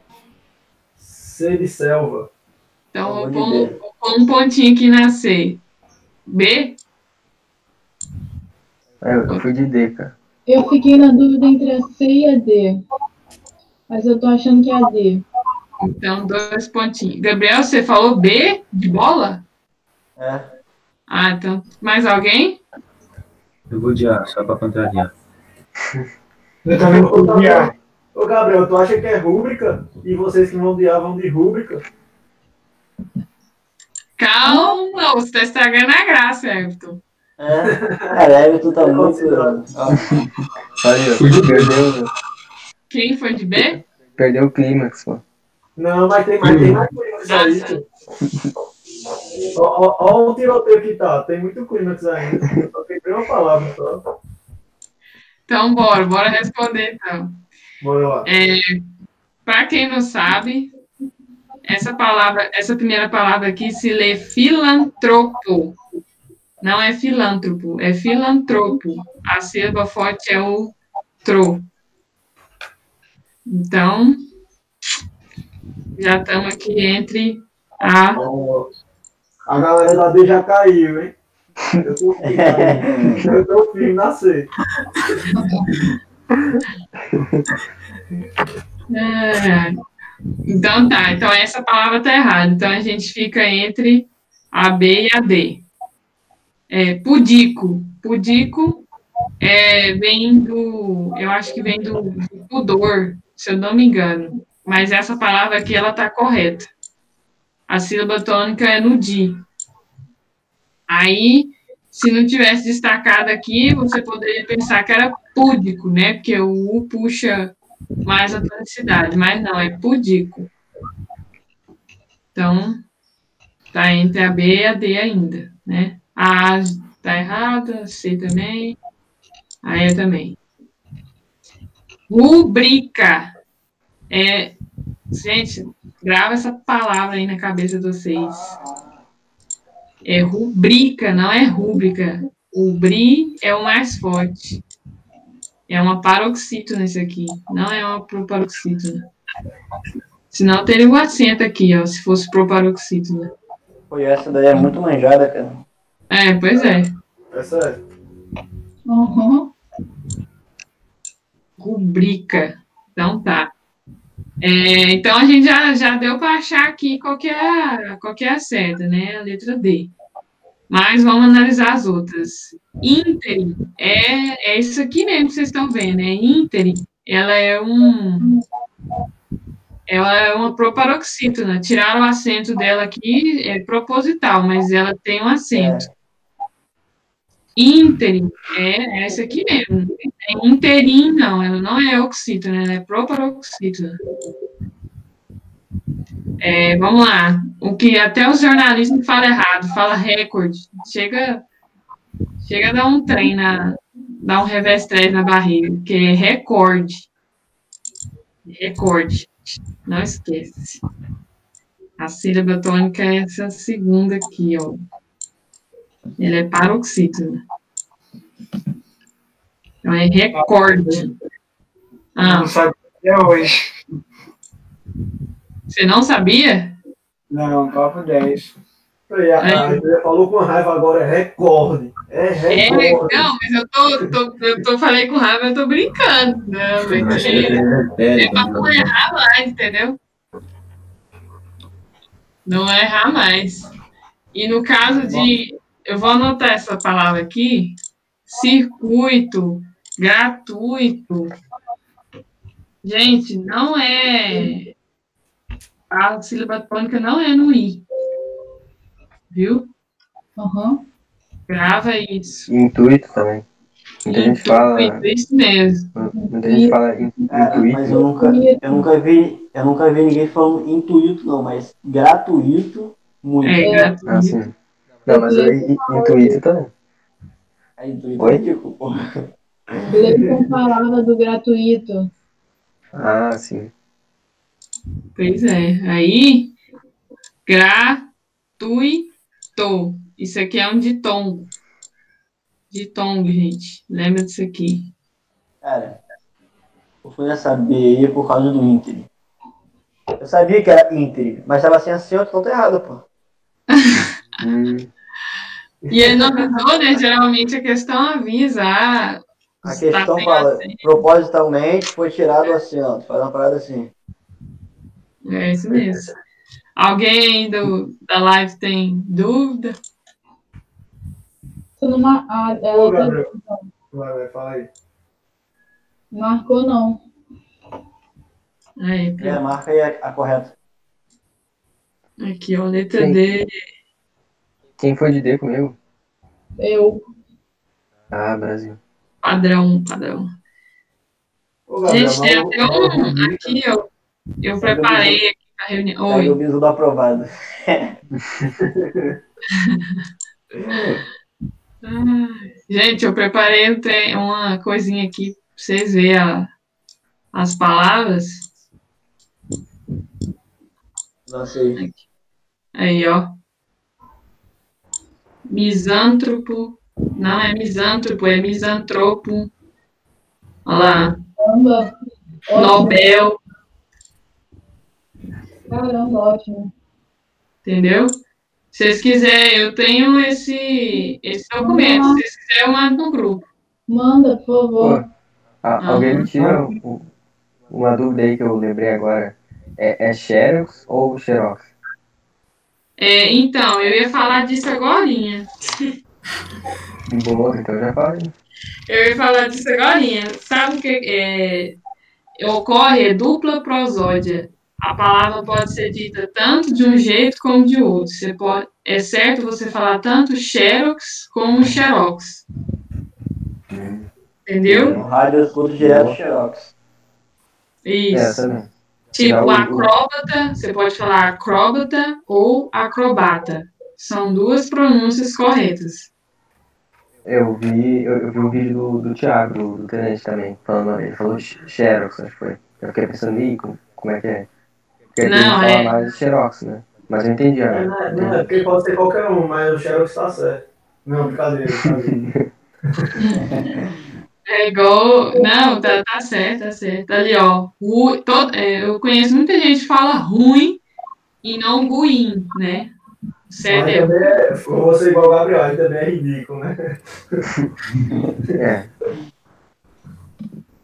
C de selva. Então, vou de pôr B. vou pôr um pontinho aqui na C. B? É, eu fui de D, cara. Eu fiquei na dúvida entre a C e a D. Mas eu tô achando que é a D. Então, dois pontinhos. Gabriel, você falou B de bola? É. Ah, então, mais alguém? Eu vou de A, só pra contrariar. *laughs* Eu também vou de A. Ô, Gabriel, tu acha que é rúbrica? E vocês que vão de A vão de rúbrica? Calma, você tá estragando a graça, Everton. É. Cara, Everton tá muito. Ó, Olha, Fui de perdeu, Quem foi de B? perdeu o clímax, mano. Não, mas tem, mas tem mais clímax aí. pô. Ó, ó, ó o tiroteio que tá. Tem muito clímax ainda. Eu só tem uma palavra só. Então, bora, bora responder então. Bora lá. Para quem não sabe, essa palavra, essa primeira palavra aqui se lê filantropo. Não é filântropo, é filantropo. A sílaba forte é o tro. Então, já estamos aqui entre a. A galera da D já caiu, hein? Eu tô *laughs* firme, eu tô firme na C. É. Então tá, então essa palavra tá errada. Então a gente fica entre a B e a D. É, pudico. Pudico é, vem do. Eu acho que vem do, do pudor, se eu não me engano. Mas essa palavra aqui ela tá correta. A sílaba tônica é no di. Aí, se não tivesse destacado aqui, você poderia pensar que era púdico, né? Porque o U puxa mais a tonicidade, mas não, é pudico. Então, tá entre a B e a D ainda, né? A tá errada, C também, a E também. Rubrica. É, gente, grava essa palavra aí na cabeça de vocês. É rubrica, não é rúbrica. O bri é o mais forte. É uma paroxítona isso aqui. Não é uma proparoxítona. Senão teria um acento aqui, ó, se fosse proparoxítona. Pô, essa daí é muito manjada, cara. É, pois é. Essa é. Uhum. Rubrica. Então tá. É, então a gente já, já deu para achar aqui qual que, é a, qual que é a certa, né? A letra D. Mas vamos analisar as outras. Ínterim é, é isso aqui mesmo que vocês estão vendo, é ínterim. Ela é um. Ela é uma proparoxítona. Tiraram o acento dela aqui, é proposital, mas ela tem um acento. Ínterim é essa aqui mesmo. É interim, não, ela não é oxítona, ela é proparoxítona. É, vamos lá. O que até os jornalistas falam errado, fala recorde. Chega, chega a dar um trem na, dar um revés três na barriga, que é recorde. Recorde. Não esquece. A sílaba tônica é essa segunda aqui, ó. Ele é paroxítona. Então é recorde. Ah, Não sabia até hoje. você não sabia? Não, papo 10. Peraí, a, a Julia falou com raiva agora, é recorde. É É, recorde. não, mas eu tô, tô, eu tô falei com raiva, eu tô brincando, né? Porque é pra não errar mais, entendeu? Não errar mais. E no caso de. Eu vou anotar essa palavra aqui: circuito, gratuito. Gente, não é. A sílaba tônica não é no I. Viu? Aham. Grava isso. Intuito também. Muita gente fala. Intuito, Isso mesmo. Muita gente fala in- Cara, mas intuito. eu nunca, eu nunca vi, eu nunca vi ninguém falando intuito, não, mas gratuito, muito. É, gratuito. Ah, sim. Não, mas eu in- intuito também. É intuito Oi? é ridículo, pô. *laughs* Cleiton falava do gratuito. Ah, sim. Pois é. Aí, gratuito. Isso aqui é um ditongo. Ditongo, gente. Lembra disso aqui. Cara, eu fui nessa B aí por causa do Inter. Eu sabia que era Inter, mas tava sem acento, então tá errado, pô. *laughs* Hum, E ele não avisou, né? Geralmente a questão avisa. Ah, A questão fala, acento. propositalmente foi tirado o acento. Faz uma parada assim. É isso mesmo. Alguém aí do, da live tem dúvida? Não mar... ah, Ô, tá... Gabriel. Vai, vai, fala aí. marcou, não. Aí, É, marca aí a, a correta. aqui, ó, letra Sim. D. Quem foi de D comigo? Eu. Ah, Brasil. Padrão, padrão. Ô, Gente, tem até um aqui, ó. Eu preparei aqui pra reunião. Pega o Oi. biso do aprovado. *laughs* Gente, eu preparei um uma coisinha aqui pra vocês verem a- as palavras. Lancei. Aí, ó. Misântropo. Não é misântropo, é misantropo. Olha lá. Caramba. Nobel, Caramba, ótimo. entendeu? Se vocês quiserem, eu tenho esse, esse documento. Se vocês quiserem, eu mando no grupo. Manda, por favor. Pô, a- alguém me tira uma dúvida aí que eu lembrei agora. É, é Xerox ou Xerox? É, então, eu ia falar disso agorinha. *laughs* Boa, então já falei. Eu ia falar disso agorinha. Sabe o que é, ocorre? É dupla prosódia. A palavra pode ser dita tanto de um jeito como de outro. Você pode, é certo você falar tanto xerox como xerox. Entendeu? No rádio eu escuto direto Xerox. É, Isso. também. Tipo, Tirar o- acróbata, você pode falar acróbata ou acrobata. São duas pronúncias corretas. Eu vi, eu, vi um vídeo do, do Thiago, do, do Tenente também, falando, ele falou Xerox, acho que foi. Eu fiquei pensando, ih, como, como é que é? Porque aqui Não, ele fala é- mais Xerox, né? Mas eu entendi É, agora. não, é- não, é porque pode ser qualquer um, mas o Xerox tá certo. Não, brincadeira, brincadeira. *laughs* É igual. Não, tá, tá certo, tá certo. Ali, ó. Ru, todo, é, eu conheço muita gente que fala ruim e não ruim, né? Certo? é- também é, você igual o Gabriel, aí também é ridículo, né? É,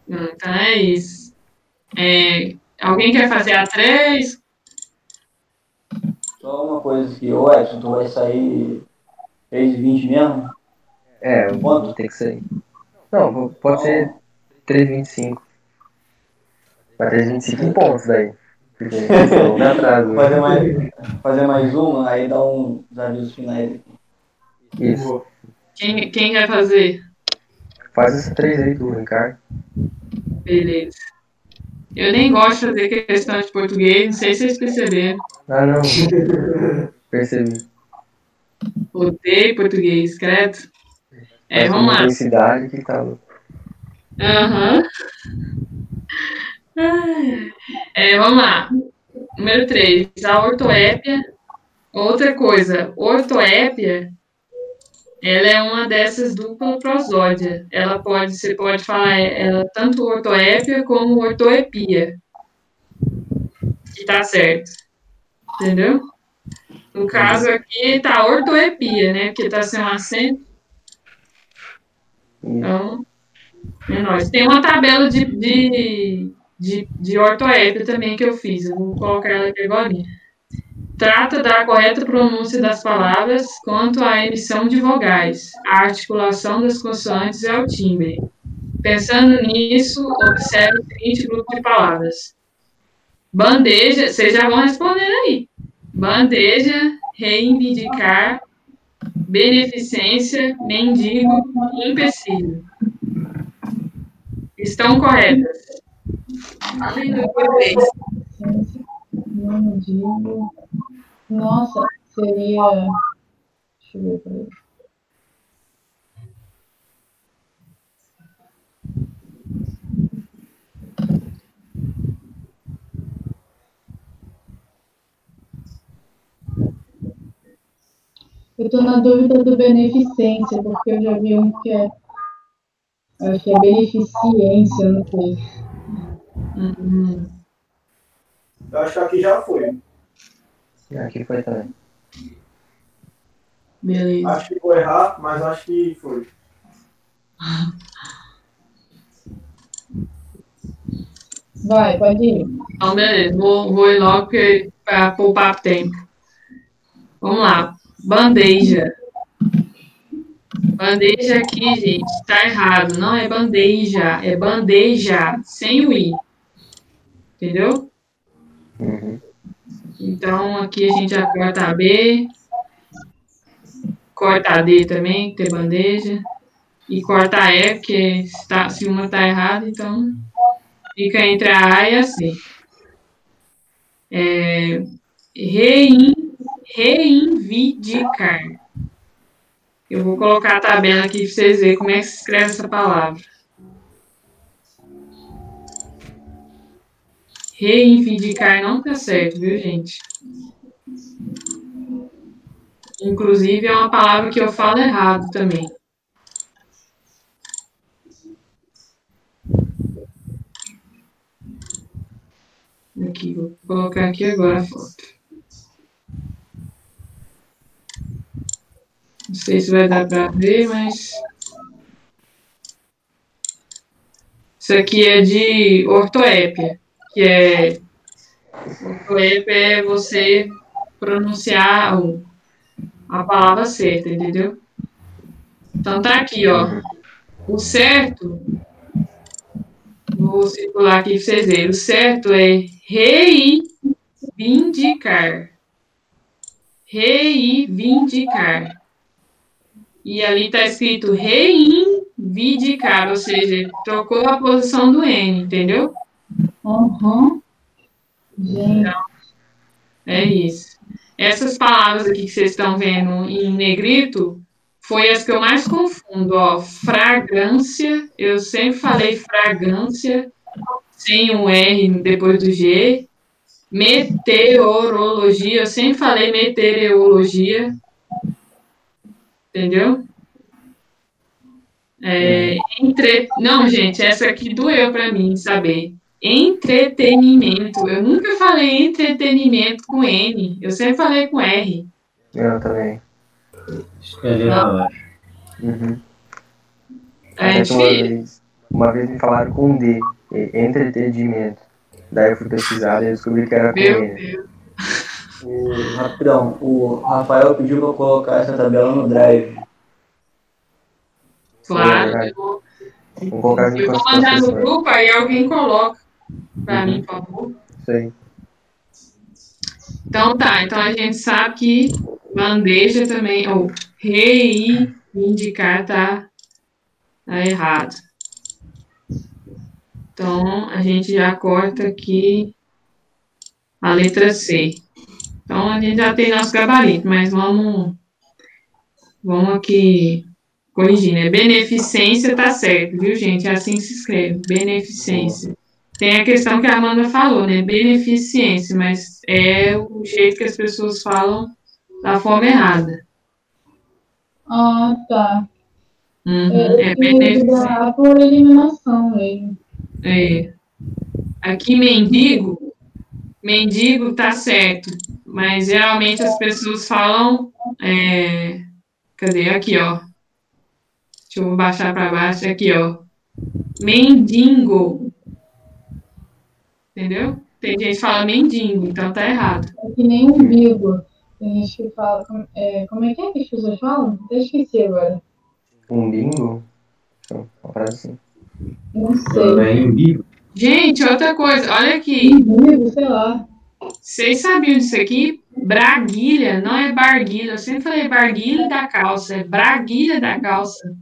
Então é isso. É, alguém quer fazer a três? Só uma coisa aqui, ô Edson, tu vai sair 3h20 mesmo? é, vou ter que sair. Não, vou- pode ser 3,25. Mas 3,25 em pontos daí. *laughs* Atraso. né? Fazer mais, fazer mais uma, aí dá um, uns avisos finais aqui. Isso. Quem, quem quer fazer? Faz essa 3 aí, tu, Ricardo. Beleza. Eu nem gosto de fazer questão de português, não sei se vocês perceberam. Ah, não. *laughs* Percebi. Odeio português, credo. É, vamos uma lá. Felicidade que tá louco. Aham. É, vamos lá. Número 3, a ortoépia. Outra coisa, ortoépia, ela é uma dessas dupla prosódia. Ela pode, você pode falar ela tanto ortoépia como ortoepia. Que tá certo. Entendeu? No caso aqui tá ortoepia, né? Porque tá sem um acento. Então, é nóis. Tem uma tabela de, de, de, de também que eu fiz. Eu vou colocar ela aqui agora. Trata da correta pronúncia das palavras quanto à emissão de vogais, a articulação das consoantes e ao timbre. Pensando nisso, observe o seguinte grupo de palavras. Bandeja, vocês já vão respondendo aí. Bandeja, reivindicar, beneficência, mendigo, empecilho. Estão corretas. Além do português. Não digo. Nossa, seria. Deixa eu ver Eu estou na dúvida do beneficência, porque eu já vi um que é. Acho que é beneficência, não sei. Uhum. Eu acho que aqui já foi. Aqui foi também. Beleza. Acho que vou errar, mas acho que foi. Vai, pode ir. Então, beleza. Vou, vou ir logo para poupar tempo. Vamos lá. Bandeja. Bandeja aqui, gente, está errado. Não é bandeja, é bandeja, sem o i. Entendeu? Uhum. Então, aqui a gente já corta a B. Corta D também, que tem bandeja. E corta E, porque está, se uma está errada, então fica entre a A e a C. É, rein, reivindicar. Eu vou colocar a tabela aqui para vocês verem como é que se escreve essa palavra. Reivindicar não tá certo, viu, gente? Inclusive, é uma palavra que eu falo errado também. Aqui, vou colocar aqui agora a foto. Não sei se vai dar para ver, mas. Isso aqui é de ortoépia, que é. Ortoépia é você pronunciar a palavra certa, entendeu? Então tá aqui, ó. O certo. Vou circular aqui para vocês verem. O certo é reivindicar. Reivindicar. E ali está escrito reivindicar, ou seja, trocou a posição do N, entendeu? Uhum. Gente, É isso. Essas palavras aqui que vocês estão vendo em negrito foi as que eu mais confundo, ó. Fragrância, eu sempre falei fragrância, sem um R depois do G. Meteorologia, eu sempre falei meteorologia. Entendeu? É, entre... Não, gente, essa aqui doeu para mim saber. Entretenimento. Eu nunca falei entretenimento com N. Eu sempre falei com R. Eu também. Escrever na hora. Uhum. É uma difícil. vez, uma vez me falaram com D, entretenimento. Daí eu fui pesquisar e eu descobri que era com Meu N. O, rapidão, o Rafael pediu pra eu colocar essa tabela no Drive. Claro. É, Eu vou, Vou colocar aqui eu vou mandar no grupo, aí alguém coloca para Uhum. mim, por favor. Aí. Então tá, então a gente sabe que bandeja também, ou reivindicar tá, tá errado. Então a gente já corta aqui a letra C. Então a gente já tem nosso gabarito, mas vamos, vamos aqui corrigir, né? Beneficência tá certo, viu, gente? É assim que se escreve, beneficência. Tem a questão que a Amanda falou, né? Beneficência, mas é o jeito que as pessoas falam da forma errada. ah, tá. Uhum, Eu é tinha beneficência. dúvida por eliminação mesmo. É. Aqui, mendigo, mendigo tá certo, Mas geralmente as pessoas falam. é, cadê? Aqui, ó. Deixa eu baixar para baixo. Aqui, ó. Mendigo. Entendeu? Tem gente que fala mendigo, então tá errado. É que nem umbigo. Tem gente que fala. como- é, como é que é que as pessoas falam? Até esqueci agora. Um bingo? Uma frase assim. Não sei. É em bico. Gente, outra coisa, olha aqui. Umbigo, sei lá. Vocês sabiam disso aqui? Braguilha, não é barguilha. Eu sempre falei barguilha da calça, é braguilha da calça.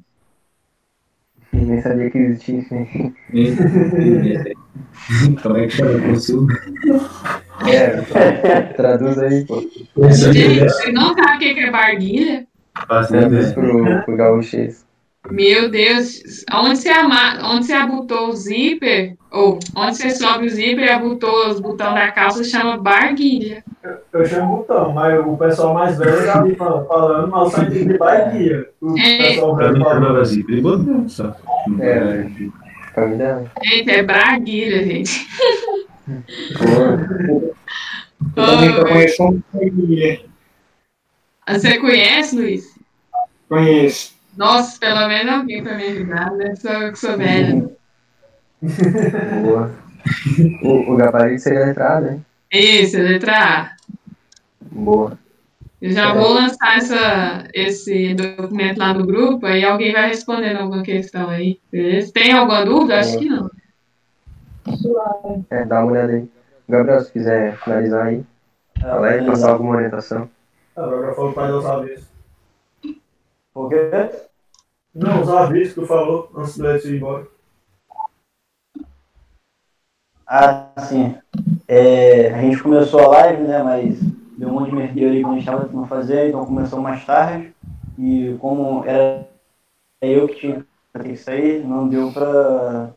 Nem sabia que existia isso aí. *laughs* Como é que era? Consigo. É, traduz aí, pô. Gente, você não sabe o que é barguilha? Traduz pro, pro gaúchês. Meu Deus, onde você, ama, onde você abutou o zíper, ou onde você sobe o zíper e abutou os botões da calça, chama barguilha. Eu chamo botão, mas o pessoal mais velho já vi falando, falando mas só entendi barguia. O É. pessoal Pra velho mim, falando. chamava assim, ele botou só. É. Família. Gente, é braguilha, gente. Eu eu conheço como família. Você conhece, Luiz? Conheço. Nossa, pelo menos alguém pra me ajudar, né? Sou eu que sou velha. Boa. O, o gabarito seria a letrada, hein? Isso, letra A. Boa. Eu já vou lançar essa, esse documento lá no grupo, aí alguém vai respondendo alguma questão aí. Beleza? Tem alguma dúvida? Acho que não. É, dá uma olhada aí. Gabriel, se quiser finalizar aí, fala aí, passar alguma orientação. Ah, Agora falou para os avisos. Por quê? Não, os avisos que tu falou antes do Edson ir embora. Ah, sim. É, a gente começou a live, né? Mas deu um monte de merdeiro aí que a gente estava tentando fazer, então começou mais tarde. E como era eu que tinha que sair, não deu pra.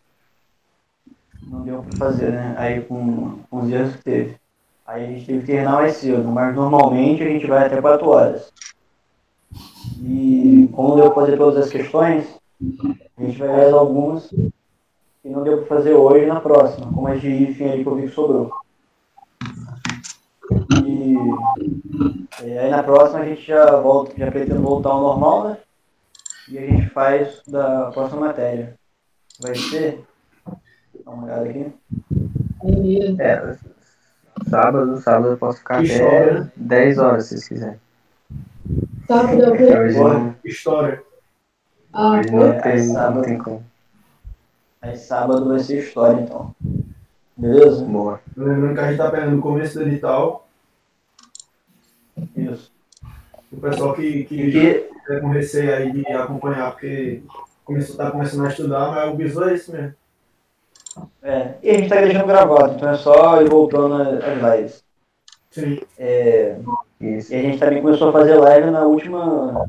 Não deu pra fazer, né? Aí com, com os erros que teve. Aí a gente teve que terminar mais cedo, mas normalmente a gente vai até 4 horas. E como deu pra fazer todas as questões, a gente vai ver algumas que não deu para fazer hoje na próxima, como a de IFIM ali que eu vi que sobrou. E, e aí na próxima a gente já volta, já pretende voltar ao normal, né? E a gente faz da próxima matéria. Vai ser. Dá uma olhada aqui. É, sábado, sábado eu posso ficar Que até história, né? 10 horas, se vocês quiserem. Sábado o quê? Hoje não, História. Ah, hoje não tem, não tem como. Aí sábado vai ser história então. Beleza? Boa. Lembrando que a gente tá pegando o começo do edital. Isso. O pessoal que, que E é com receio aí de acompanhar, porque começou, tá começando a estudar, mas o biso é isso mesmo. É, e a gente tá deixando gravado, então é só ir voltando às lives. Sim. É, Isso. e a gente também começou a fazer live na última.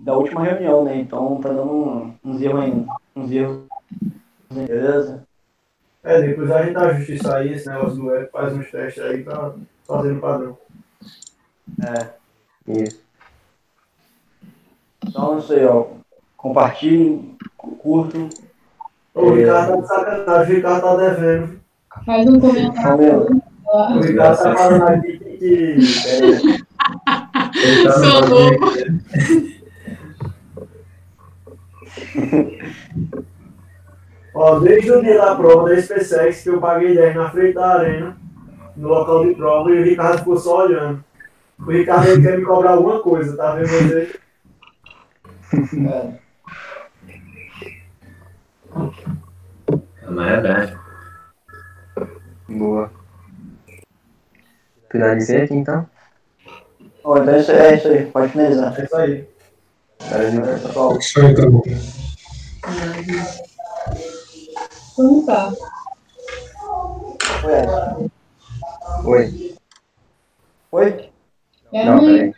Da última reunião, né? Então tá dando um- uns erros ainda. Uns erros. Beleza? É, depois a gente ajusta isso aí, esse negócio do app, faz uns testes aí pra fazer no padrão. É. Isso. Então é isso aí, ó. Compartilhem, curtam. Ô, o É. Ricardo tá de sacanagem, o Ricardo tá devendo. Faz um comentário. O Ricardo tá falando aqui que. que é, Ele tá Sou louco. ó, desde o dia da prova da SpaceX que eu paguei 10 na frente da arena, no local de prova, e o Ricardo ficou só olhando. O Ricardo ele quer me cobrar alguma coisa, tá vendo você? É. É uma verdade. Boa. Finalizei aqui então? Ó, então é isso aí, é isso aí. Pode finalizar. É isso aí. Valeu, pessoal. Isso aí, tá bom. Então tá. Essa. Oi. Foi? É Não, peraí.